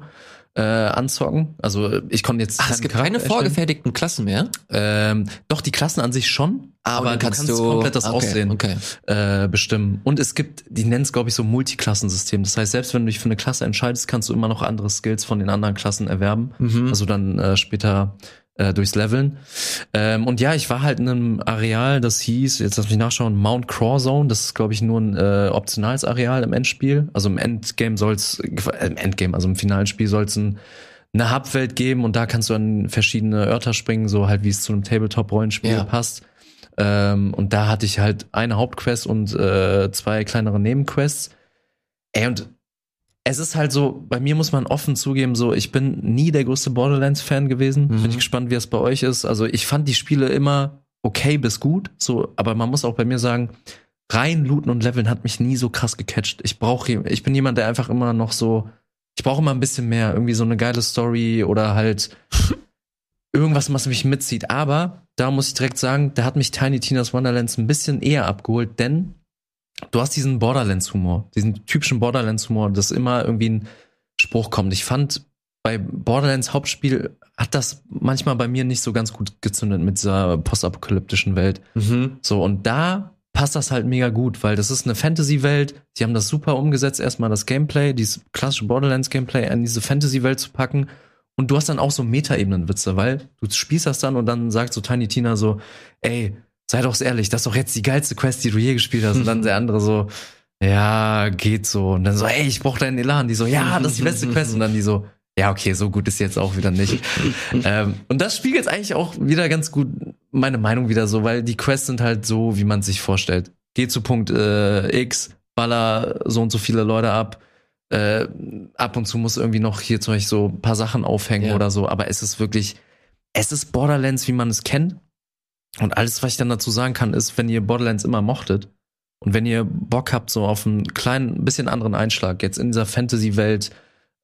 äh, anzocken. Also ich konnte jetzt. Ach, es gibt keine vorgefertigten Klassen mehr? Ähm, doch, die Klassen an sich schon, aber, aber du kannst, kannst du komplett das okay, Aussehen okay. Äh, bestimmen. Und es gibt, die nennen es, glaube ich, so Multiklassensystem. Das heißt, selbst wenn du dich für eine Klasse entscheidest, kannst du immer noch andere Skills von den anderen Klassen erwerben. Mhm. Also dann äh, später äh, durchs Leveln. Ähm, und ja, ich war halt in einem Areal, das hieß, jetzt lass mich nachschauen, Mount Craw Zone. Das ist, glaube ich, nur ein äh, optionales Areal im Endspiel. Also im Endgame soll's, äh, im Endgame, also im finalen Spiel soll's ein eine Hubwelt geben und da kannst du an verschiedene Örter springen, so halt wie es zu einem Tabletop-Rollenspiel ja. passt. Ähm, und da hatte ich halt eine Hauptquest und äh, zwei kleinere Nebenquests. Ey, und es ist halt so, bei mir muss man offen zugeben, so, ich bin nie der größte Borderlands-Fan gewesen. Mhm. Bin ich gespannt, wie es bei euch ist. Also ich fand die Spiele immer okay bis gut, so, aber man muss auch bei mir sagen, rein looten und leveln hat mich nie so krass gecatcht. Ich brauche, ich bin jemand, der einfach immer noch so, ich brauche immer ein bisschen mehr, irgendwie so eine geile Story oder halt [LAUGHS] irgendwas, was mich mitzieht. Aber da muss ich direkt sagen, da hat mich Tiny Tina's Wonderlands ein bisschen eher abgeholt, denn du hast diesen Borderlands-Humor, diesen typischen Borderlands-Humor, dass immer irgendwie ein Spruch kommt. Ich fand, bei Borderlands Hauptspiel hat das manchmal bei mir nicht so ganz gut gezündet mit dieser postapokalyptischen Welt. Mhm. So, und da passt das halt mega gut, weil das ist eine Fantasy-Welt. Sie haben das super umgesetzt, erstmal das Gameplay, dieses klassische Borderlands-Gameplay in diese Fantasy-Welt zu packen. Und du hast dann auch so Meta-Ebenen-Witze, weil du spielst das dann und dann sagt so Tiny Tina so, ey, sei doch ehrlich, das ist doch jetzt die geilste Quest, die du je gespielt hast. Und dann der andere so, ja, geht so. Und dann so, ey, ich brauch deinen Elan. Die so, ja, das ist die beste Quest. Und dann die so, ja, okay, so gut ist jetzt auch wieder nicht. [LAUGHS] ähm, und das spiegelt eigentlich auch wieder ganz gut meine Meinung wieder so, weil die Quests sind halt so, wie man sich vorstellt. Geh zu Punkt äh, X, baller so und so viele Leute ab. Äh, ab und zu muss irgendwie noch hier zum Beispiel so ein paar Sachen aufhängen ja. oder so, aber es ist wirklich, es ist Borderlands, wie man es kennt. Und alles, was ich dann dazu sagen kann, ist, wenn ihr Borderlands immer mochtet und wenn ihr Bock habt, so auf einen kleinen, bisschen anderen Einschlag, jetzt in dieser Fantasy-Welt,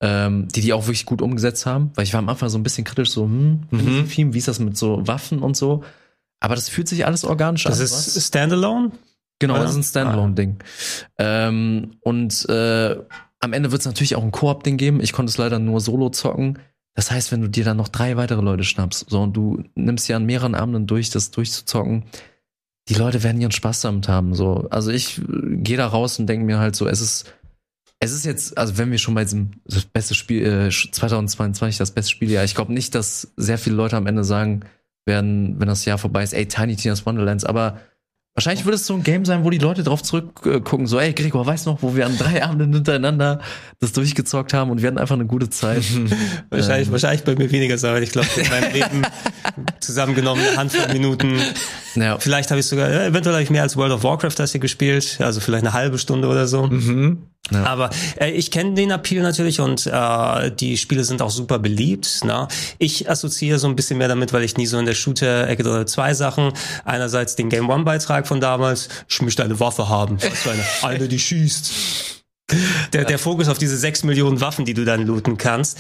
ähm, die die auch wirklich gut umgesetzt haben, weil ich war am Anfang so ein bisschen kritisch, so, hm, mhm. Wie ist das mit so Waffen und so. Aber das fühlt sich alles organisch das an. Das ist was? Standalone? Genau, Oder? das ist ein Standalone-Ding. Ah. Ähm, und äh, am Ende wird es natürlich auch ein Koop-Ding geben. Ich konnte es leider nur solo zocken. Das heißt, wenn du dir dann noch drei weitere Leute schnappst, so und du nimmst ja an mehreren Abenden durch, das durchzuzocken, die Leute werden ihren Spaß damit haben. So, also ich äh, gehe da raus und denke mir halt so, es ist es ist jetzt, also wenn wir schon bei diesem das beste Spiel, äh, 2022 das beste Spiel, ja, ich glaube nicht, dass sehr viele Leute am Ende sagen werden, wenn das Jahr vorbei ist, ey, Tiny Tina's Wonderlands, aber Wahrscheinlich würde es so ein Game sein, wo die Leute drauf zurückgucken, so, ey, Gregor, weißt noch, wo wir an drei Abenden hintereinander das durchgezockt haben und wir hatten einfach eine gute Zeit. [LAUGHS] wahrscheinlich, ähm. wahrscheinlich bei mir weniger so, ich glaube, in meinem Leben zusammengenommen eine Handvoll Minuten. Ja. Vielleicht habe ich sogar, eventuell habe ich mehr als World of Warcraft das hier gespielt, also vielleicht eine halbe Stunde oder so. Mhm. Ja. Aber äh, ich kenne den Appeal natürlich und äh, die Spiele sind auch super beliebt. Ne? Ich assoziiere so ein bisschen mehr damit, weil ich nie so in der Shooter-Ecke oder zwei Sachen. Einerseits den Game One-Beitrag von damals, ich möchte eine Waffe haben. Eine, eine, die schießt. Der, der Fokus auf diese sechs Millionen Waffen, die du dann looten kannst.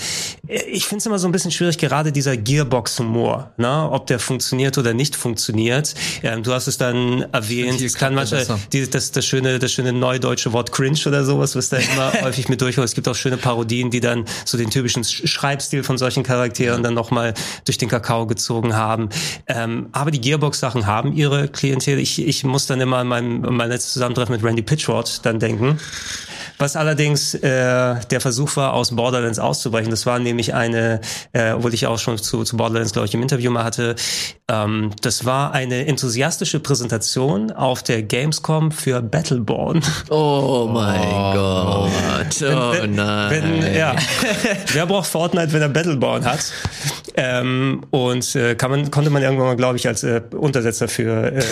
Ich finde es immer so ein bisschen schwierig, gerade dieser Gearbox-Humor, ne? ob der funktioniert oder nicht funktioniert. Ähm, du hast es dann erwähnt, es kann manchmal die, das, das schöne, das schöne neudeutsche Wort cringe oder sowas, was da [LAUGHS] immer häufig mit durchkommt. Es gibt auch schöne Parodien, die dann so den typischen Schreibstil von solchen Charakteren dann nochmal durch den Kakao gezogen haben. Ähm, aber die Gearbox-Sachen haben ihre Klientel. Ich, ich muss dann immer an mein, mein letztes Zusammentreffen mit Randy Pitchford dann denken. Was allerdings äh, der Versuch war, aus Borderlands auszubrechen. Das war nämlich eine, äh, obwohl ich auch schon zu, zu Borderlands, glaube ich, im Interview mal hatte, ähm, das war eine enthusiastische Präsentation auf der Gamescom für Battleborn. [LAUGHS] Oh mein oh, Gott. Oh wenn, nein. Wenn, ja. [LAUGHS] Wer braucht Fortnite, wenn er Battleborn hat? Ähm, und äh, kann man, konnte man irgendwann mal, glaube ich, als äh, Untersetzer für äh,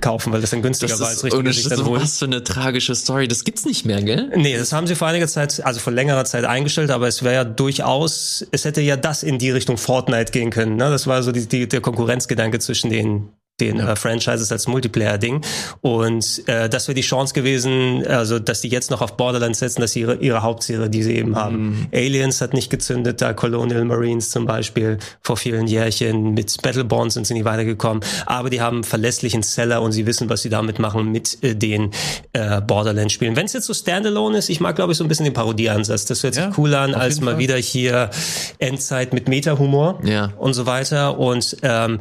kaufen, weil das dann günstiger das war als richtig. Das ist so was für eine tragische Story. Das gibt's nicht mehr, gell? Nee, das haben sie vor einiger Zeit, also vor längerer Zeit eingestellt, aber es wäre ja durchaus, es hätte ja das in die Richtung Fortnite gehen können. Ne? Das war so die, die, der Konkurrenzgedanke zwischen den den ja. äh, Franchises als Multiplayer-Ding. Und äh, das wäre die Chance gewesen, also dass die jetzt noch auf Borderlands setzen, dass sie ihre, ihre Hauptserie, die sie eben haben. Mhm. Aliens hat nicht gezündet, da Colonial Marines zum Beispiel vor vielen Jährchen. Mit Battleborn sind sie nicht weitergekommen. Aber die haben verlässlichen Seller und sie wissen, was sie damit machen mit äh, den äh, Borderlands-Spielen. Wenn es jetzt so Standalone ist, ich mag, glaube ich, so ein bisschen den Parodieansatz. Das hört sich ja, cool an, als mal Fall. wieder hier Endzeit mit Meta-Humor ja. und so weiter. Und ähm,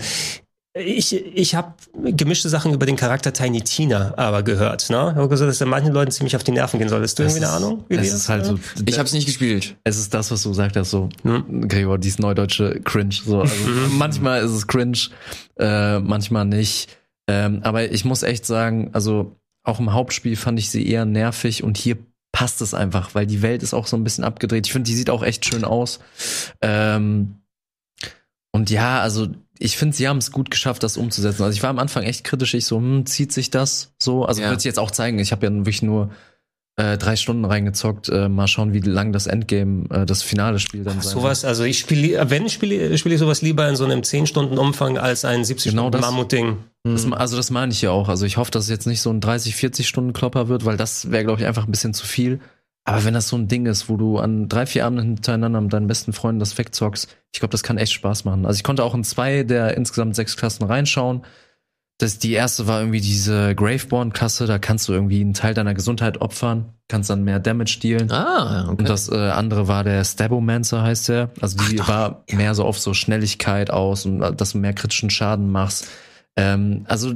Ich, ich habe gemischte Sachen über den Charakter Tiny Tina aber gehört. Ne? Ich habe gesagt, dass der manchen Leuten ziemlich auf die Nerven gehen soll. Hast du das irgendwie ist, eine Ahnung? es ist halt so, ich habe es nicht gespielt. Es ist das, was du gesagt hast, so hm? Gregor, dieses neudeutsche Cringe. So. Also, mhm. [LAUGHS] manchmal ist es Cringe, äh, manchmal nicht. Ähm, aber ich muss echt sagen, also auch im Hauptspiel fand ich sie eher nervig und hier passt es einfach, weil die Welt ist auch so ein bisschen abgedreht. Ich finde, die sieht auch echt schön aus. Ähm, und ja, also ich finde, sie haben es gut geschafft, das umzusetzen. Also ich war am Anfang echt kritisch, ich so, hm, zieht sich das so? Also ja. wird sich jetzt auch zeigen. Ich habe ja wirklich nur äh, drei Stunden reingezockt. Äh, mal schauen, wie lang das Endgame, äh, das finale Spiel dann Ach, sein Sowas, also ich spiele, wenn spiele spiele ich sowas lieber in so einem 10 Stunden Umfang als ein 70 genau. Das, also das meine ich ja auch. Also ich hoffe, dass es jetzt nicht so ein 30, 40 Stunden Klopper wird, weil das wäre, glaube ich, einfach ein bisschen zu viel. Aber wenn das so ein Ding ist, wo du an drei, vier Abenden hintereinander mit deinen besten Freunden das wegzockst, ich glaube, das kann echt Spaß machen. Also ich konnte auch in zwei der insgesamt sechs Klassen reinschauen. Das, die erste war irgendwie diese Graveborn-Klasse, da kannst du irgendwie einen Teil deiner Gesundheit opfern, kannst dann mehr Damage dealen. Ah, okay. Und das äh, andere war der Stabomancer, heißt der. Also die Ach, war ja. mehr so auf so Schnelligkeit aus und äh, dass du mehr kritischen Schaden machst. Ähm, also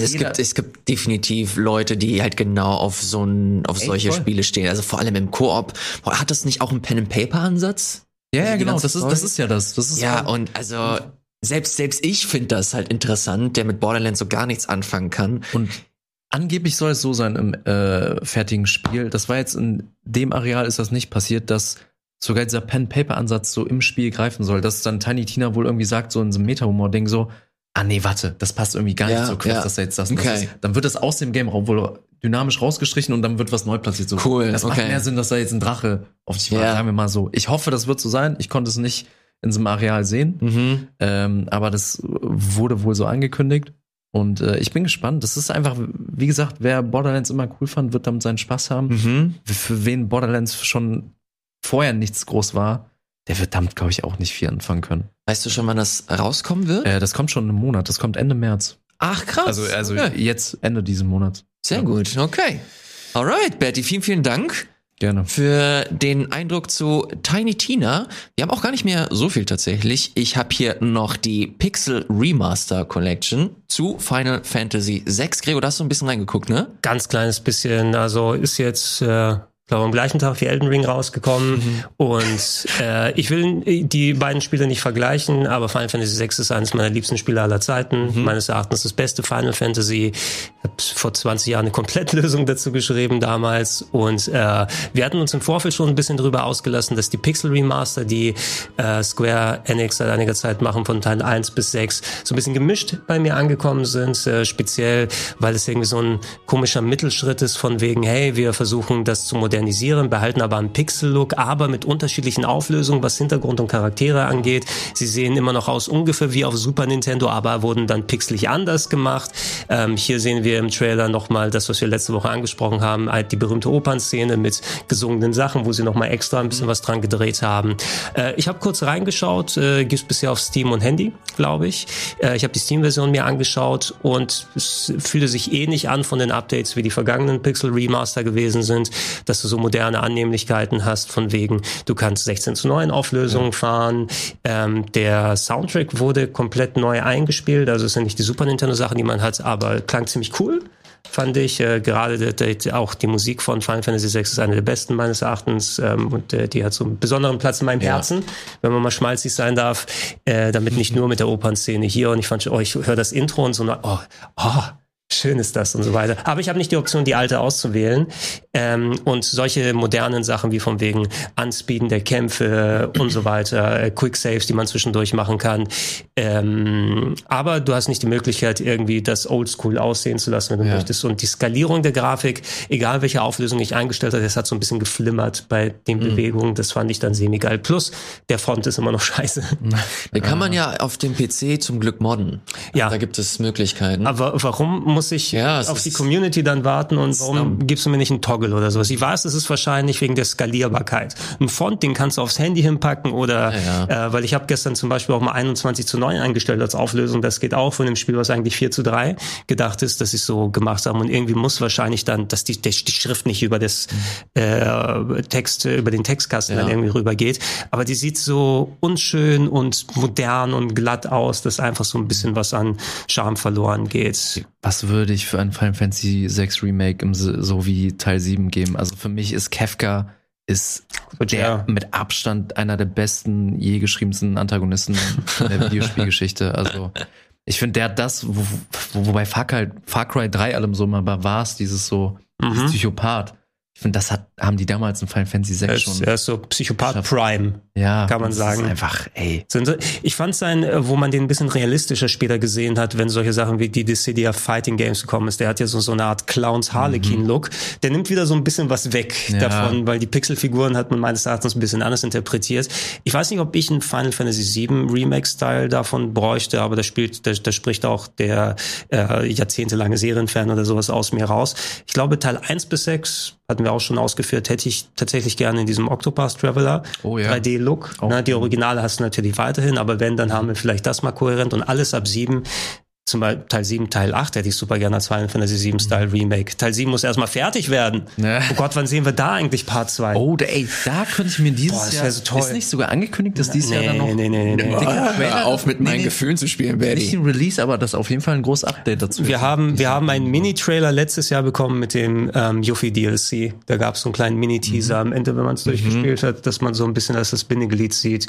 es gibt, es gibt definitiv Leute, die halt genau auf so ein, auf Ey, solche voll. Spiele stehen. Also vor allem im Koop. Hat das nicht auch einen Pen and Paper Ansatz? Ja, ja, genau. Das ist, das ist ja das. das ist ja, und also selbst selbst ich finde das halt interessant, der mit Borderlands so gar nichts anfangen kann. Und angeblich soll es so sein im äh, fertigen Spiel. Das war jetzt in dem Areal ist das nicht passiert, dass sogar dieser Pen Paper Ansatz so im Spiel greifen soll. Dass dann Tiny Tina wohl irgendwie sagt so in so einem Meta Humor Ding so ah nee, warte, das passt irgendwie gar ja, nicht zur Quest, ja. dass er jetzt das, okay. das ist. Dann wird das aus dem Game wohl dynamisch rausgestrichen und dann wird was neu platziert. So, cool. Das okay. macht mehr Sinn, dass da jetzt ein Drache auf dich wartet, ja. sagen wir mal so. Ich hoffe, das wird so sein. Ich konnte es nicht in so einem Areal sehen, mhm. ähm, aber das wurde wohl so angekündigt. Und äh, ich bin gespannt. Das ist einfach, wie gesagt, wer Borderlands immer cool fand, wird damit seinen Spaß haben. Mhm. Für wen Borderlands schon vorher nichts groß war, der wird damit, glaube ich, auch nicht viel anfangen können. Weißt du schon, wann das rauskommen wird? Äh, das kommt schon im Monat. Das kommt Ende März. Ach, krass. Also, also okay. jetzt Ende diesen Monats. Sehr ja. gut, okay. Alright, Betty, vielen, vielen Dank. Gerne. Für den Eindruck zu Tiny Tina. Wir haben auch gar nicht mehr so viel tatsächlich. Ich habe hier noch die Pixel Remaster Collection zu Final Fantasy VI. Gregor, da hast du ein bisschen reingeguckt, ne? Ganz kleines bisschen. Also ist jetzt äh, glaube am gleichen Tag wie Elden Ring rausgekommen. Mhm. Und äh, ich will die beiden Spiele nicht vergleichen, aber Final Fantasy VI ist eines meiner liebsten Spiele aller Zeiten. Mhm. Meines Erachtens das beste Final Fantasy. Ich habe vor 20 Jahren eine Komplettlösung dazu geschrieben damals. Und äh, wir hatten uns im Vorfeld schon ein bisschen drüber ausgelassen, dass die Pixel Remaster, die äh, Square Enix seit einiger Zeit machen, von Teil 1 bis 6, so ein bisschen gemischt bei mir angekommen sind. Äh, speziell, weil es irgendwie so ein komischer Mittelschritt ist von wegen, hey, wir versuchen das zu modernisieren modernisieren, behalten aber einen Pixel-Look, aber mit unterschiedlichen Auflösungen, was Hintergrund und Charaktere angeht. Sie sehen immer noch aus ungefähr wie auf Super Nintendo, aber wurden dann pixelig anders gemacht. Ähm, hier sehen wir im Trailer nochmal das, was wir letzte Woche angesprochen haben, halt die berühmte Opernszene mit gesungenen Sachen, wo sie nochmal extra ein bisschen was dran gedreht haben. Äh, ich habe kurz reingeschaut, äh, gibt es bisher auf Steam und Handy, glaube ich. Äh, ich habe die Steam-Version mir angeschaut und es fühlte sich ähnlich an von den Updates wie die vergangenen Pixel Remaster gewesen sind, dass du so moderne Annehmlichkeiten hast, von wegen, du kannst 16 zu 9 Auflösungen ja. fahren. Ähm, der Soundtrack wurde komplett neu eingespielt, also es sind nicht die Super Nintendo Sachen, die man hat, aber klang ziemlich cool fand ich. Äh, gerade de, de, auch die Musik von Final Fantasy VI ist eine der besten meines Erachtens ähm, und äh, die hat so einen besonderen Platz in meinem ja. Herzen, wenn man mal schmalzig sein darf. Äh, damit nicht nur mit der Opernszene hier und ich fand, oh, ich höre das Intro und so, oh, oh, schön ist das und so weiter. Aber ich habe nicht die Option, die alte auszuwählen. Ähm, und solche modernen Sachen wie von wegen Anspeeden der Kämpfe und so weiter, äh, Quick Saves, die man zwischendurch machen kann. Ähm, aber du hast nicht die Möglichkeit, irgendwie das Oldschool aussehen zu lassen, wenn du ja. möchtest. Und die Skalierung der Grafik, egal welche Auflösung ich eingestellt habe, das hat so ein bisschen geflimmert bei den mhm. Bewegungen. Das fand ich dann semi-geil. Plus, der Font ist immer noch [LAUGHS] scheiße. Den kann man ja auf dem PC zum Glück modden. Ja. Da gibt es Möglichkeiten. Aber warum muss muss ich ja, auf die Community dann warten und warum gibst du mir nicht einen Toggle oder sowas? Ich weiß, es ist wahrscheinlich wegen der Skalierbarkeit. Ein Font, den kannst du aufs Handy hinpacken oder, ja, ja. Äh, weil ich habe gestern zum Beispiel auch mal 21 zu 9 eingestellt als Auflösung. Das geht auch von dem Spiel, was eigentlich 4 zu 3 gedacht ist, dass ich so gemacht habe. Und irgendwie muss wahrscheinlich dann, dass die, die Schrift nicht über das äh, Text, über den Textkasten dann irgendwie rübergeht. Aber die sieht so unschön und modern und glatt aus, dass einfach so ein bisschen was an Charme verloren geht. Was würde ich für ein Final Fantasy 6 Remake im, so wie Teil 7 geben? Also für mich ist Kefka ist der ja. mit Abstand einer der besten je geschriebensten Antagonisten in der [LAUGHS] Videospielgeschichte. Also ich finde, der hat das, wo, wo, wobei Far Cry, Far Cry 3 allem so mal war, es dieses so, mhm. Psychopath. Das hat, haben die damals in Final Fantasy 6 schon. Er ist so Psychopath geschafft. Prime. Ja. Kann man sagen. Ist einfach, ey. Ich fand sein, äh, wo man den ein bisschen realistischer später gesehen hat, wenn solche Sachen wie die Dissidia Fighting Games gekommen ist. Der hat ja so, so eine Art Clowns Harlequin Look. Mhm. Der nimmt wieder so ein bisschen was weg ja. davon, weil die Pixelfiguren hat man meines Erachtens ein bisschen anders interpretiert. Ich weiß nicht, ob ich einen Final Fantasy 7 Remake Style davon bräuchte, aber da spielt, da, da spricht auch der äh, jahrzehntelange Serienfan oder sowas aus mir raus. Ich glaube, Teil 1 bis 6 hatten wir auch schon ausgeführt, hätte ich tatsächlich gerne in diesem Octopath Traveler oh, ja. 3D-Look. Oh. Ne, die Originale hast du natürlich weiterhin, aber wenn, dann haben wir vielleicht das mal kohärent und alles ab 7 zum Beispiel Teil 7, Teil 8 hätte ich super gerne als Final Fantasy 7 Style mhm. Remake. Teil 7 muss erstmal fertig werden. Ja. Oh Gott, wann sehen wir da eigentlich Part 2? Oh, ey, da könnte ich mir dieses Boah, Jahr, so toll. ist nicht sogar angekündigt, dass dieses nee, Jahr dann noch nee, nee, nee, nee. Hör auf mit meinen nee, Gefühlen zu spielen, Daddy. Nicht ein Release, aber das ist auf jeden Fall ein großes Update dazu. Wir haben, wir haben einen Mini-Trailer letztes Jahr bekommen mit dem ähm, Yuffie DLC. Da gab es so einen kleinen Mini-Teaser mhm. am Ende, wenn man es mhm. durchgespielt hat, dass man so ein bisschen als das Bindeglied sieht.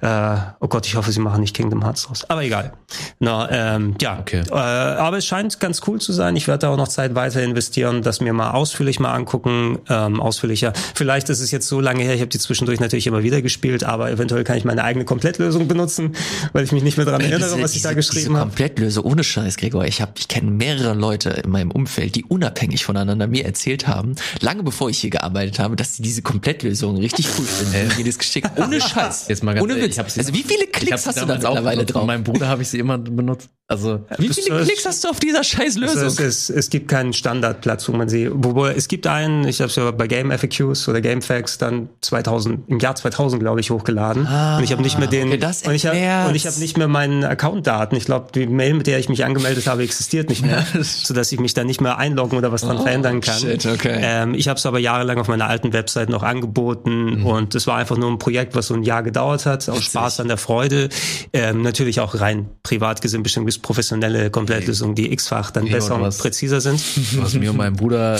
Äh, oh Gott, ich hoffe, sie machen nicht Kingdom Hearts raus. Aber egal. Na, ähm, ja. Okay. Äh, aber es scheint ganz cool zu sein. Ich werde da auch noch Zeit weiter investieren, das mir mal ausführlich mal angucken, ähm, ausführlicher. Vielleicht ist es jetzt so lange her, ich habe die zwischendurch natürlich immer wieder gespielt, aber eventuell kann ich meine eigene Komplettlösung benutzen, weil ich mich nicht mehr daran erinnere, diese, was ich diese, da geschrieben habe. Komplettlösung ohne Scheiß, Gregor. Ich habe, ich kenne mehrere Leute in meinem Umfeld, die unabhängig voneinander mir erzählt haben, lange bevor ich hier gearbeitet habe, dass sie diese Komplettlösung richtig cool finden. jedes geschickt. Ohne Scheiß. [LAUGHS] Jetzt mal ganz ohne Witz. Also wie viele Klicks hast du da mittlerweile drauf? Von meinem Bruder habe ich sie immer benutzt. Also wie viele Klicks hast du auf dieser scheiß Lösung? Also es, es, es, gibt keinen Standardplatz, wo man sie, wo, es gibt einen, ich habe es ja bei Game FAQs oder Game Facts dann 2000 im Jahr 2000 glaube ich hochgeladen ah, und ich habe nicht mehr den okay, das und ich habe nicht mehr meinen Accountdaten. Ich glaube, die Mail, mit der ich mich angemeldet habe, existiert nicht mehr, [LAUGHS] so dass ich mich da nicht mehr einloggen oder was dran oh, verändern kann. Shit, okay. ähm, ich habe es aber jahrelang auf meiner alten Website noch angeboten mhm. und es war einfach nur ein Projekt, was so ein Jahr gedauert hat, aus Spaß an der Freude, ähm, natürlich auch rein privat gesehen bestimmt bis professionelle Komplettlösungen, die x-fach dann besser und was, präziser sind. Du hast mir und meinem Bruder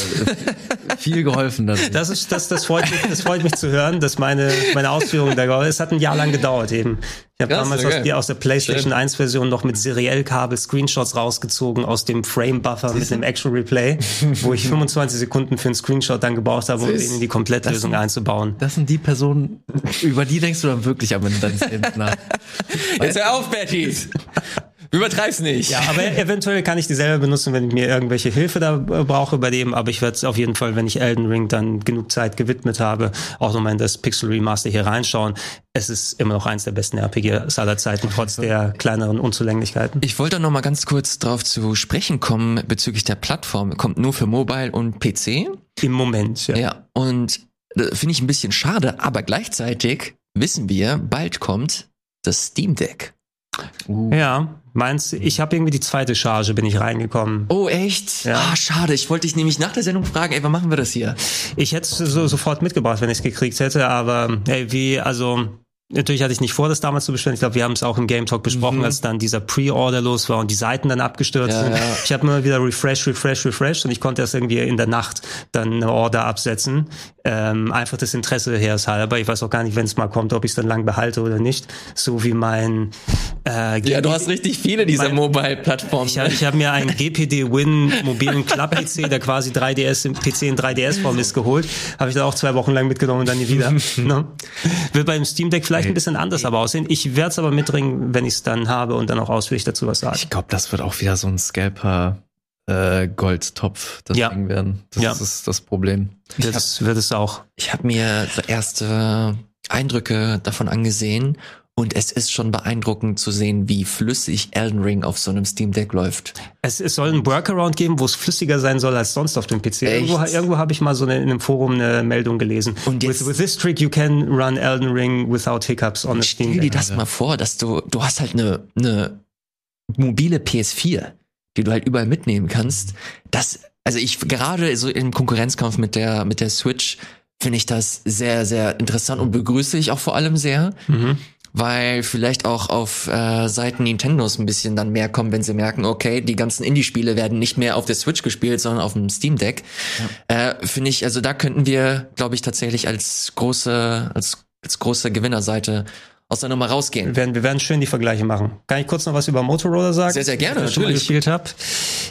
[LAUGHS] viel geholfen. Dass das ist, das, das freut mich, das freut mich zu hören, dass meine, meine Ausführungen da, es hat ein Jahr lang gedauert eben. Ich habe damals aus, die, aus der PlayStation Schön. 1 Version noch mit Seriell-Kabel Screenshots rausgezogen aus dem Frame-Buffer mit dem Action Replay, wo ich 25 Sekunden für einen Screenshot dann gebraucht habe, um in die Komplettlösung einzubauen. Das sind die Personen, über die denkst du dann wirklich am Ende deines Lebens nach. [LAUGHS] Jetzt hör auf, Betty! [LAUGHS] Übertreib's nicht. Ja, aber eventuell kann ich die selber benutzen, wenn ich mir irgendwelche Hilfe da brauche bei dem. Aber ich werde es auf jeden Fall, wenn ich Elden Ring dann genug Zeit gewidmet habe, auch nochmal in das Pixel Remaster hier reinschauen. Es ist immer noch eins der besten RPGs aller Zeiten, trotz der kleineren Unzulänglichkeiten. Ich wollte noch mal ganz kurz darauf zu sprechen kommen bezüglich der Plattform. Kommt nur für Mobile und PC? Im Moment, ja. Ja, und äh, finde ich ein bisschen schade, aber gleichzeitig wissen wir, bald kommt das Steam Deck. Uh. Ja, meinst du, ich habe irgendwie die zweite Charge, bin ich reingekommen. Oh, echt? Ja. Ah, schade. Ich wollte dich nämlich nach der Sendung fragen, ey, wann machen wir das hier? Ich hätte es so, sofort mitgebracht, wenn ich es gekriegt hätte, aber ey, wie, also Natürlich hatte ich nicht vor, das damals zu bestellen. Ich glaube, wir haben es auch im Game Talk besprochen, mhm. als dann dieser Pre-Order los war und die Seiten dann abgestürzt ja, sind. Ja. Ich habe immer wieder refresh, refresh, refresh und ich konnte erst irgendwie in der Nacht dann eine Order absetzen. Ähm, einfach das Interesse her ist halber. Ich weiß auch gar nicht, wenn es mal kommt, ob ich es dann lang behalte oder nicht. So wie mein äh, Ja, du hast richtig viele dieser Mobile-Plattformen. Ich habe ich hab mir einen GPD Win mobilen Club-PC, der quasi 3DS im PC in 3DS-Form ist, geholt. Habe ich da auch zwei Wochen lang mitgenommen und dann nie wieder. [LAUGHS] ne? Wird beim Steam Deck vielleicht vielleicht ein bisschen anders aber aussehen. Ich werde es aber mitbringen, wenn ich es dann habe und dann auch ausführlich dazu was sagen. Ich glaube, das wird auch wieder so ein Scalper äh, Goldtopf das ja. Ding werden. Das ja. ist das Problem. Das hab, wird es auch. Ich habe mir erste Eindrücke davon angesehen Und es ist schon beeindruckend zu sehen, wie flüssig Elden Ring auf so einem Steam Deck läuft. Es, es soll ein Workaround geben, wo es flüssiger sein soll als sonst auf dem PC. Echt? Irgendwo, irgendwo habe ich mal so eine, in einem Forum eine Meldung gelesen. Und jetzt, with, with this trick you can run Elden Ring without hiccups on a Steam Deck. Stell dir das mal vor, dass du, du hast halt eine, eine mobile PS4, die du halt überall mitnehmen kannst. Das, also ich gerade so im Konkurrenzkampf mit der, mit der Switch finde ich das sehr, sehr interessant und begrüße ich auch vor allem sehr. Mhm weil vielleicht auch auf äh, Seiten Nintendos ein bisschen dann mehr kommen, wenn sie merken, okay, die ganzen Indie-Spiele werden nicht mehr auf der Switch gespielt, sondern auf dem Steam Deck. Ja. Äh, Finde ich, also da könnten wir, glaube ich, tatsächlich als große, als, als große Gewinnerseite aus der Nummer rausgehen. Wir werden, wir werden schön die Vergleiche machen. Kann ich kurz noch was über Motorola sagen? Sehr, sehr gerne, ich natürlich. gespielt habe.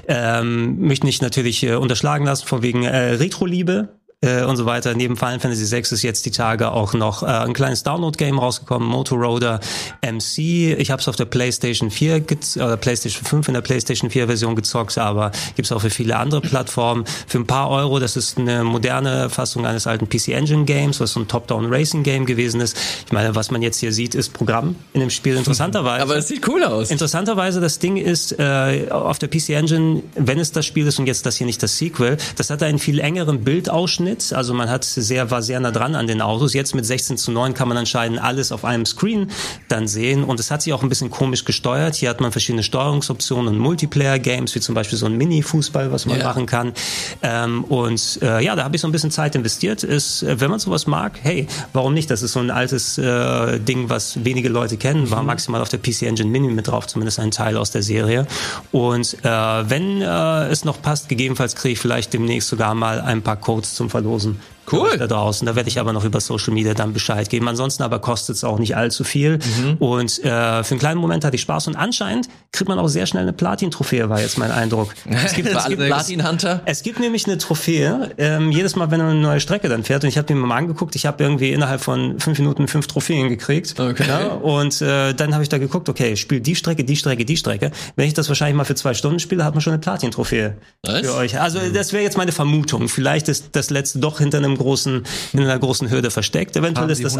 Ähm, möchte nicht natürlich äh, unterschlagen lassen, vor wegen äh, Retro-Liebe äh, und so weiter. Neben Final Fantasy VI ist jetzt die Tage auch noch äh, ein kleines Download-Game rausgekommen, Motorola MC. Ich habe es auf der PlayStation 4 oder PlayStation 5 in der PlayStation 4 Version gezockt, aber gibt's auch für viele andere Plattformen. Für ein paar Euro, das ist eine moderne Fassung eines alten PC Engine Games, was so ein Top-Down Racing Game gewesen ist. Ich meine, was man jetzt hier sieht, ist Programm in dem Spiel interessanterweise. aber es sieht cool aus. Interessanterweise, das Ding ist äh, auf der PC Engine, wenn es das Spiel ist und jetzt das hier nicht das Sequel, das hat einen viel engeren Bildausschnitt Schnitt. Also man hat sehr, war sehr nah dran an den Autos. Jetzt mit 16 zu 9 kann man anscheinend alles auf einem Screen dann sehen. Und es hat sich auch ein bisschen komisch gesteuert. Hier hat man verschiedene Steuerungsoptionen und Multiplayer-Games, wie zum Beispiel so ein Mini-Fußball, was man yeah. machen kann. Ähm, und äh, ja, da habe ich so ein bisschen Zeit investiert. Ist, äh, wenn man sowas mag, hey, warum nicht? Das ist so ein altes äh, Ding, was wenige Leute kennen. War mhm. maximal auf der PC Engine Mini mit drauf, zumindest ein Teil aus der Serie. Und äh, wenn äh, es noch passt, gegebenenfalls kriege ich vielleicht demnächst sogar mal ein paar Codes zum verlosen. Cool. Da draußen. Da werde ich aber noch über Social Media dann Bescheid geben. Ansonsten aber kostet es auch nicht allzu viel. Mhm. Und äh, für einen kleinen Moment hatte ich Spaß. Und anscheinend kriegt man auch sehr schnell eine Platin-Trophäe, war jetzt mein Eindruck. [LAUGHS] Es gibt, es gibt Platin-Hunter. Es gibt nämlich eine Trophäe, ähm, jedes Mal, wenn man eine neue Strecke dann fährt. Und ich habe mir mal angeguckt, ich habe irgendwie innerhalb von fünf Minuten fünf Trophäen gekriegt. Okay. Ja, und äh, dann habe ich da geguckt, okay, spiel die Strecke, die Strecke, die Strecke. Wenn ich das wahrscheinlich mal für zwei Stunden spiele, hat man schon eine Platin-Trophäe für euch. Also das wäre jetzt meine Vermutung. Vielleicht ist das letzte doch hinter einem großen, in einer großen Hürde versteckt. Eventuell ist das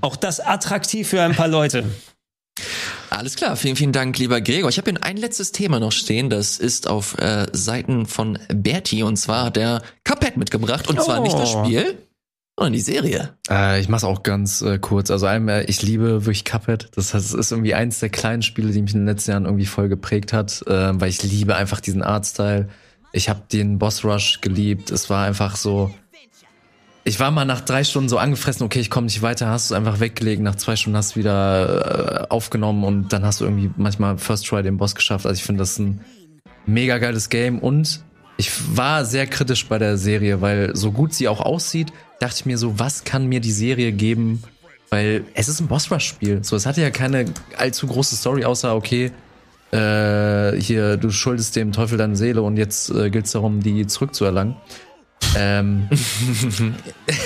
auch das attraktiv für ein paar Leute. [LAUGHS] Alles klar, vielen, vielen Dank, lieber Gregor. Ich habe hier ein letztes Thema noch stehen, das ist auf äh, Seiten von Berti und zwar hat er Cuphead mitgebracht und oh. zwar nicht das oh. Spiel, sondern die Serie. Äh, ich mach's auch ganz äh, kurz. Also einmal, ich liebe wirklich Cuphead. Das, heißt, ist irgendwie eins der kleinen Spiele, die mich in den letzten Jahren irgendwie voll geprägt hat, äh, weil ich liebe einfach diesen Artstyle. Ich habe den Boss Rush geliebt. Es war einfach so ich war mal nach drei Stunden so angefressen, okay, ich komme nicht weiter, hast du einfach weggelegt, nach zwei Stunden hast du wieder äh, aufgenommen und dann hast du irgendwie manchmal First Try den Boss geschafft. Also ich finde das ein mega geiles Game und ich war sehr kritisch bei der Serie, weil so gut sie auch aussieht, dachte ich mir so, was kann mir die Serie geben? Weil es ist ein Boss Rush Spiel. So, es hatte ja keine allzu große Story, außer okay, äh, hier, du schuldest dem Teufel deine Seele und jetzt äh, gilt es darum, die zurückzuerlangen. Ähm. [LAUGHS]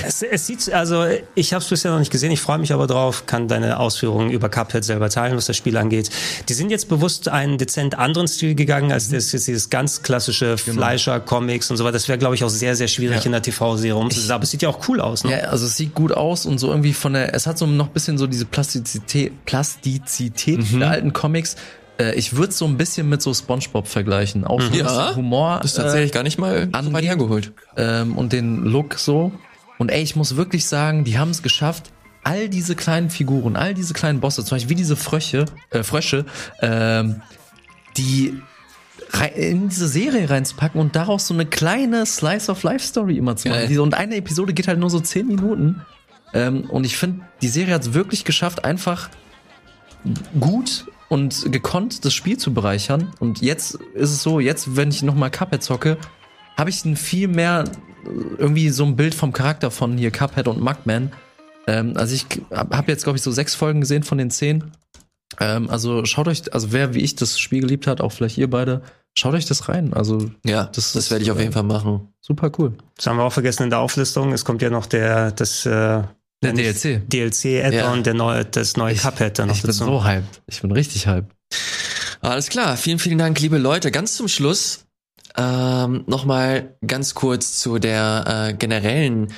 es, es, sieht, also ich habe es bisher noch nicht gesehen, ich freue mich aber drauf, kann deine Ausführungen über Cuphead selber teilen, was das Spiel angeht. Die sind jetzt bewusst einen dezent anderen Stil gegangen, als mhm. das jetzt dieses ganz klassische genau. Fleischer-Comics und so weiter. Das wäre, glaube ich, auch sehr, sehr schwierig ja. in der TV-Serie umzusetzen. Aber es sieht ja auch cool aus, ne? Ja, also es sieht gut aus und so irgendwie von der, es hat so noch ein bisschen so diese Plastizität, Plastizität mhm. der alten Comics äh, ich würde so ein bisschen mit so SpongeBob vergleichen. Auch mhm. ja, Humor. Das ist tatsächlich äh, gar nicht mal an weit hergeholt. Ähm, und den Look so. Und ey, ich muss wirklich sagen, die haben es geschafft, all diese kleinen Figuren, all diese kleinen Bosse, zum Beispiel wie diese Fröche, äh, Frösche, ähm, die in diese Serie reinzupacken und daraus so eine kleine Slice of Life Story immer zu machen. Ja. Und eine Episode geht halt nur so zehn Minuten. Ähm, und ich finde, die Serie hat es wirklich geschafft, einfach gut und gekonnt, das Spiel zu bereichern. Und jetzt ist es so, jetzt, wenn ich nochmal Cuphead zocke, habe ich ein viel mehr irgendwie so ein Bild vom Charakter von hier Cuphead und Mugman. Ähm, also ich habe jetzt, glaube ich, so sechs Folgen gesehen von den zehn. Ähm, also schaut euch, also wer wie ich das Spiel geliebt hat, auch vielleicht ihr beide, schaut euch das rein. Also ja, das, das werde ich auf jeden Fall machen. Super cool. Das haben wir auch vergessen in der Auflistung. Es kommt ja noch der das äh, der DLC. DLC-Add-on, ja. der neue, das neue ich, Cuphead dann noch Ich bin so hyped. Ich bin richtig hyped. Alles klar. Vielen, vielen Dank, liebe Leute. Ganz zum Schluss ähm, nochmal ganz kurz zu der äh, generellen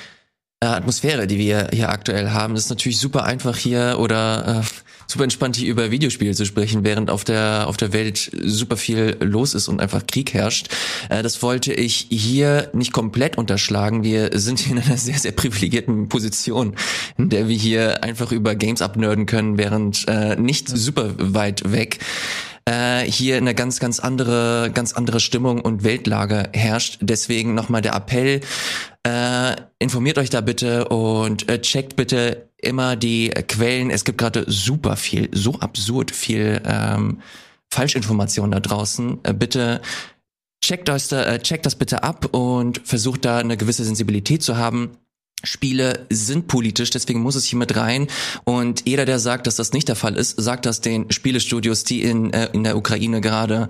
äh, Atmosphäre, die wir hier aktuell haben. Das ist natürlich super einfach hier oder äh, super entspannt hier über Videospiele zu sprechen, während auf der auf der Welt super viel los ist und einfach Krieg herrscht. Äh, das wollte ich hier nicht komplett unterschlagen. Wir sind hier in einer sehr sehr privilegierten Position, in der wir hier einfach über Games abnörden können, während äh, nicht super weit weg äh, hier eine ganz, ganz andere, ganz andere Stimmung und Weltlage herrscht. Deswegen nochmal der Appell, äh, informiert euch da bitte und äh, checkt bitte immer die Quellen. Es gibt gerade super viel, so absurd viel ähm, Falschinformationen da draußen. Äh, bitte checkt, euch da, äh, checkt das bitte ab und versucht da eine gewisse Sensibilität zu haben. Spiele sind politisch, deswegen muss es hier mit rein. Und jeder, der sagt, dass das nicht der Fall ist, sagt das den Spielestudios, die in, äh, in der Ukraine gerade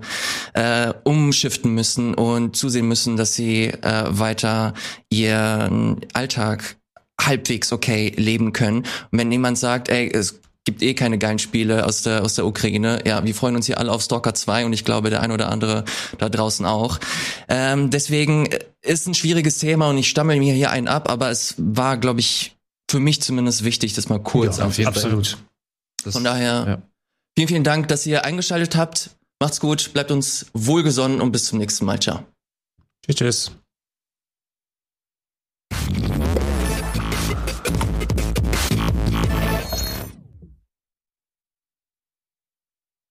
äh, umschiften müssen und zusehen müssen, dass sie äh, weiter ihren Alltag halbwegs okay leben können. Und wenn jemand sagt, ey, es gibt eh keine geilen Spiele aus der, aus der Ukraine. Ja, wir freuen uns hier alle auf Stalker 2 und ich glaube, der ein oder andere da draußen auch. Ähm, deswegen ist ein schwieriges Thema und ich stammel mir hier einen ab, aber es war, glaube ich, für mich zumindest wichtig, das mal kurz ja, auf jeden Absolut. Das, Von daher, ja. vielen, vielen Dank, dass ihr eingeschaltet habt. Macht's gut, bleibt uns wohlgesonnen und bis zum nächsten Mal. Ciao. Tschüss. tschüss.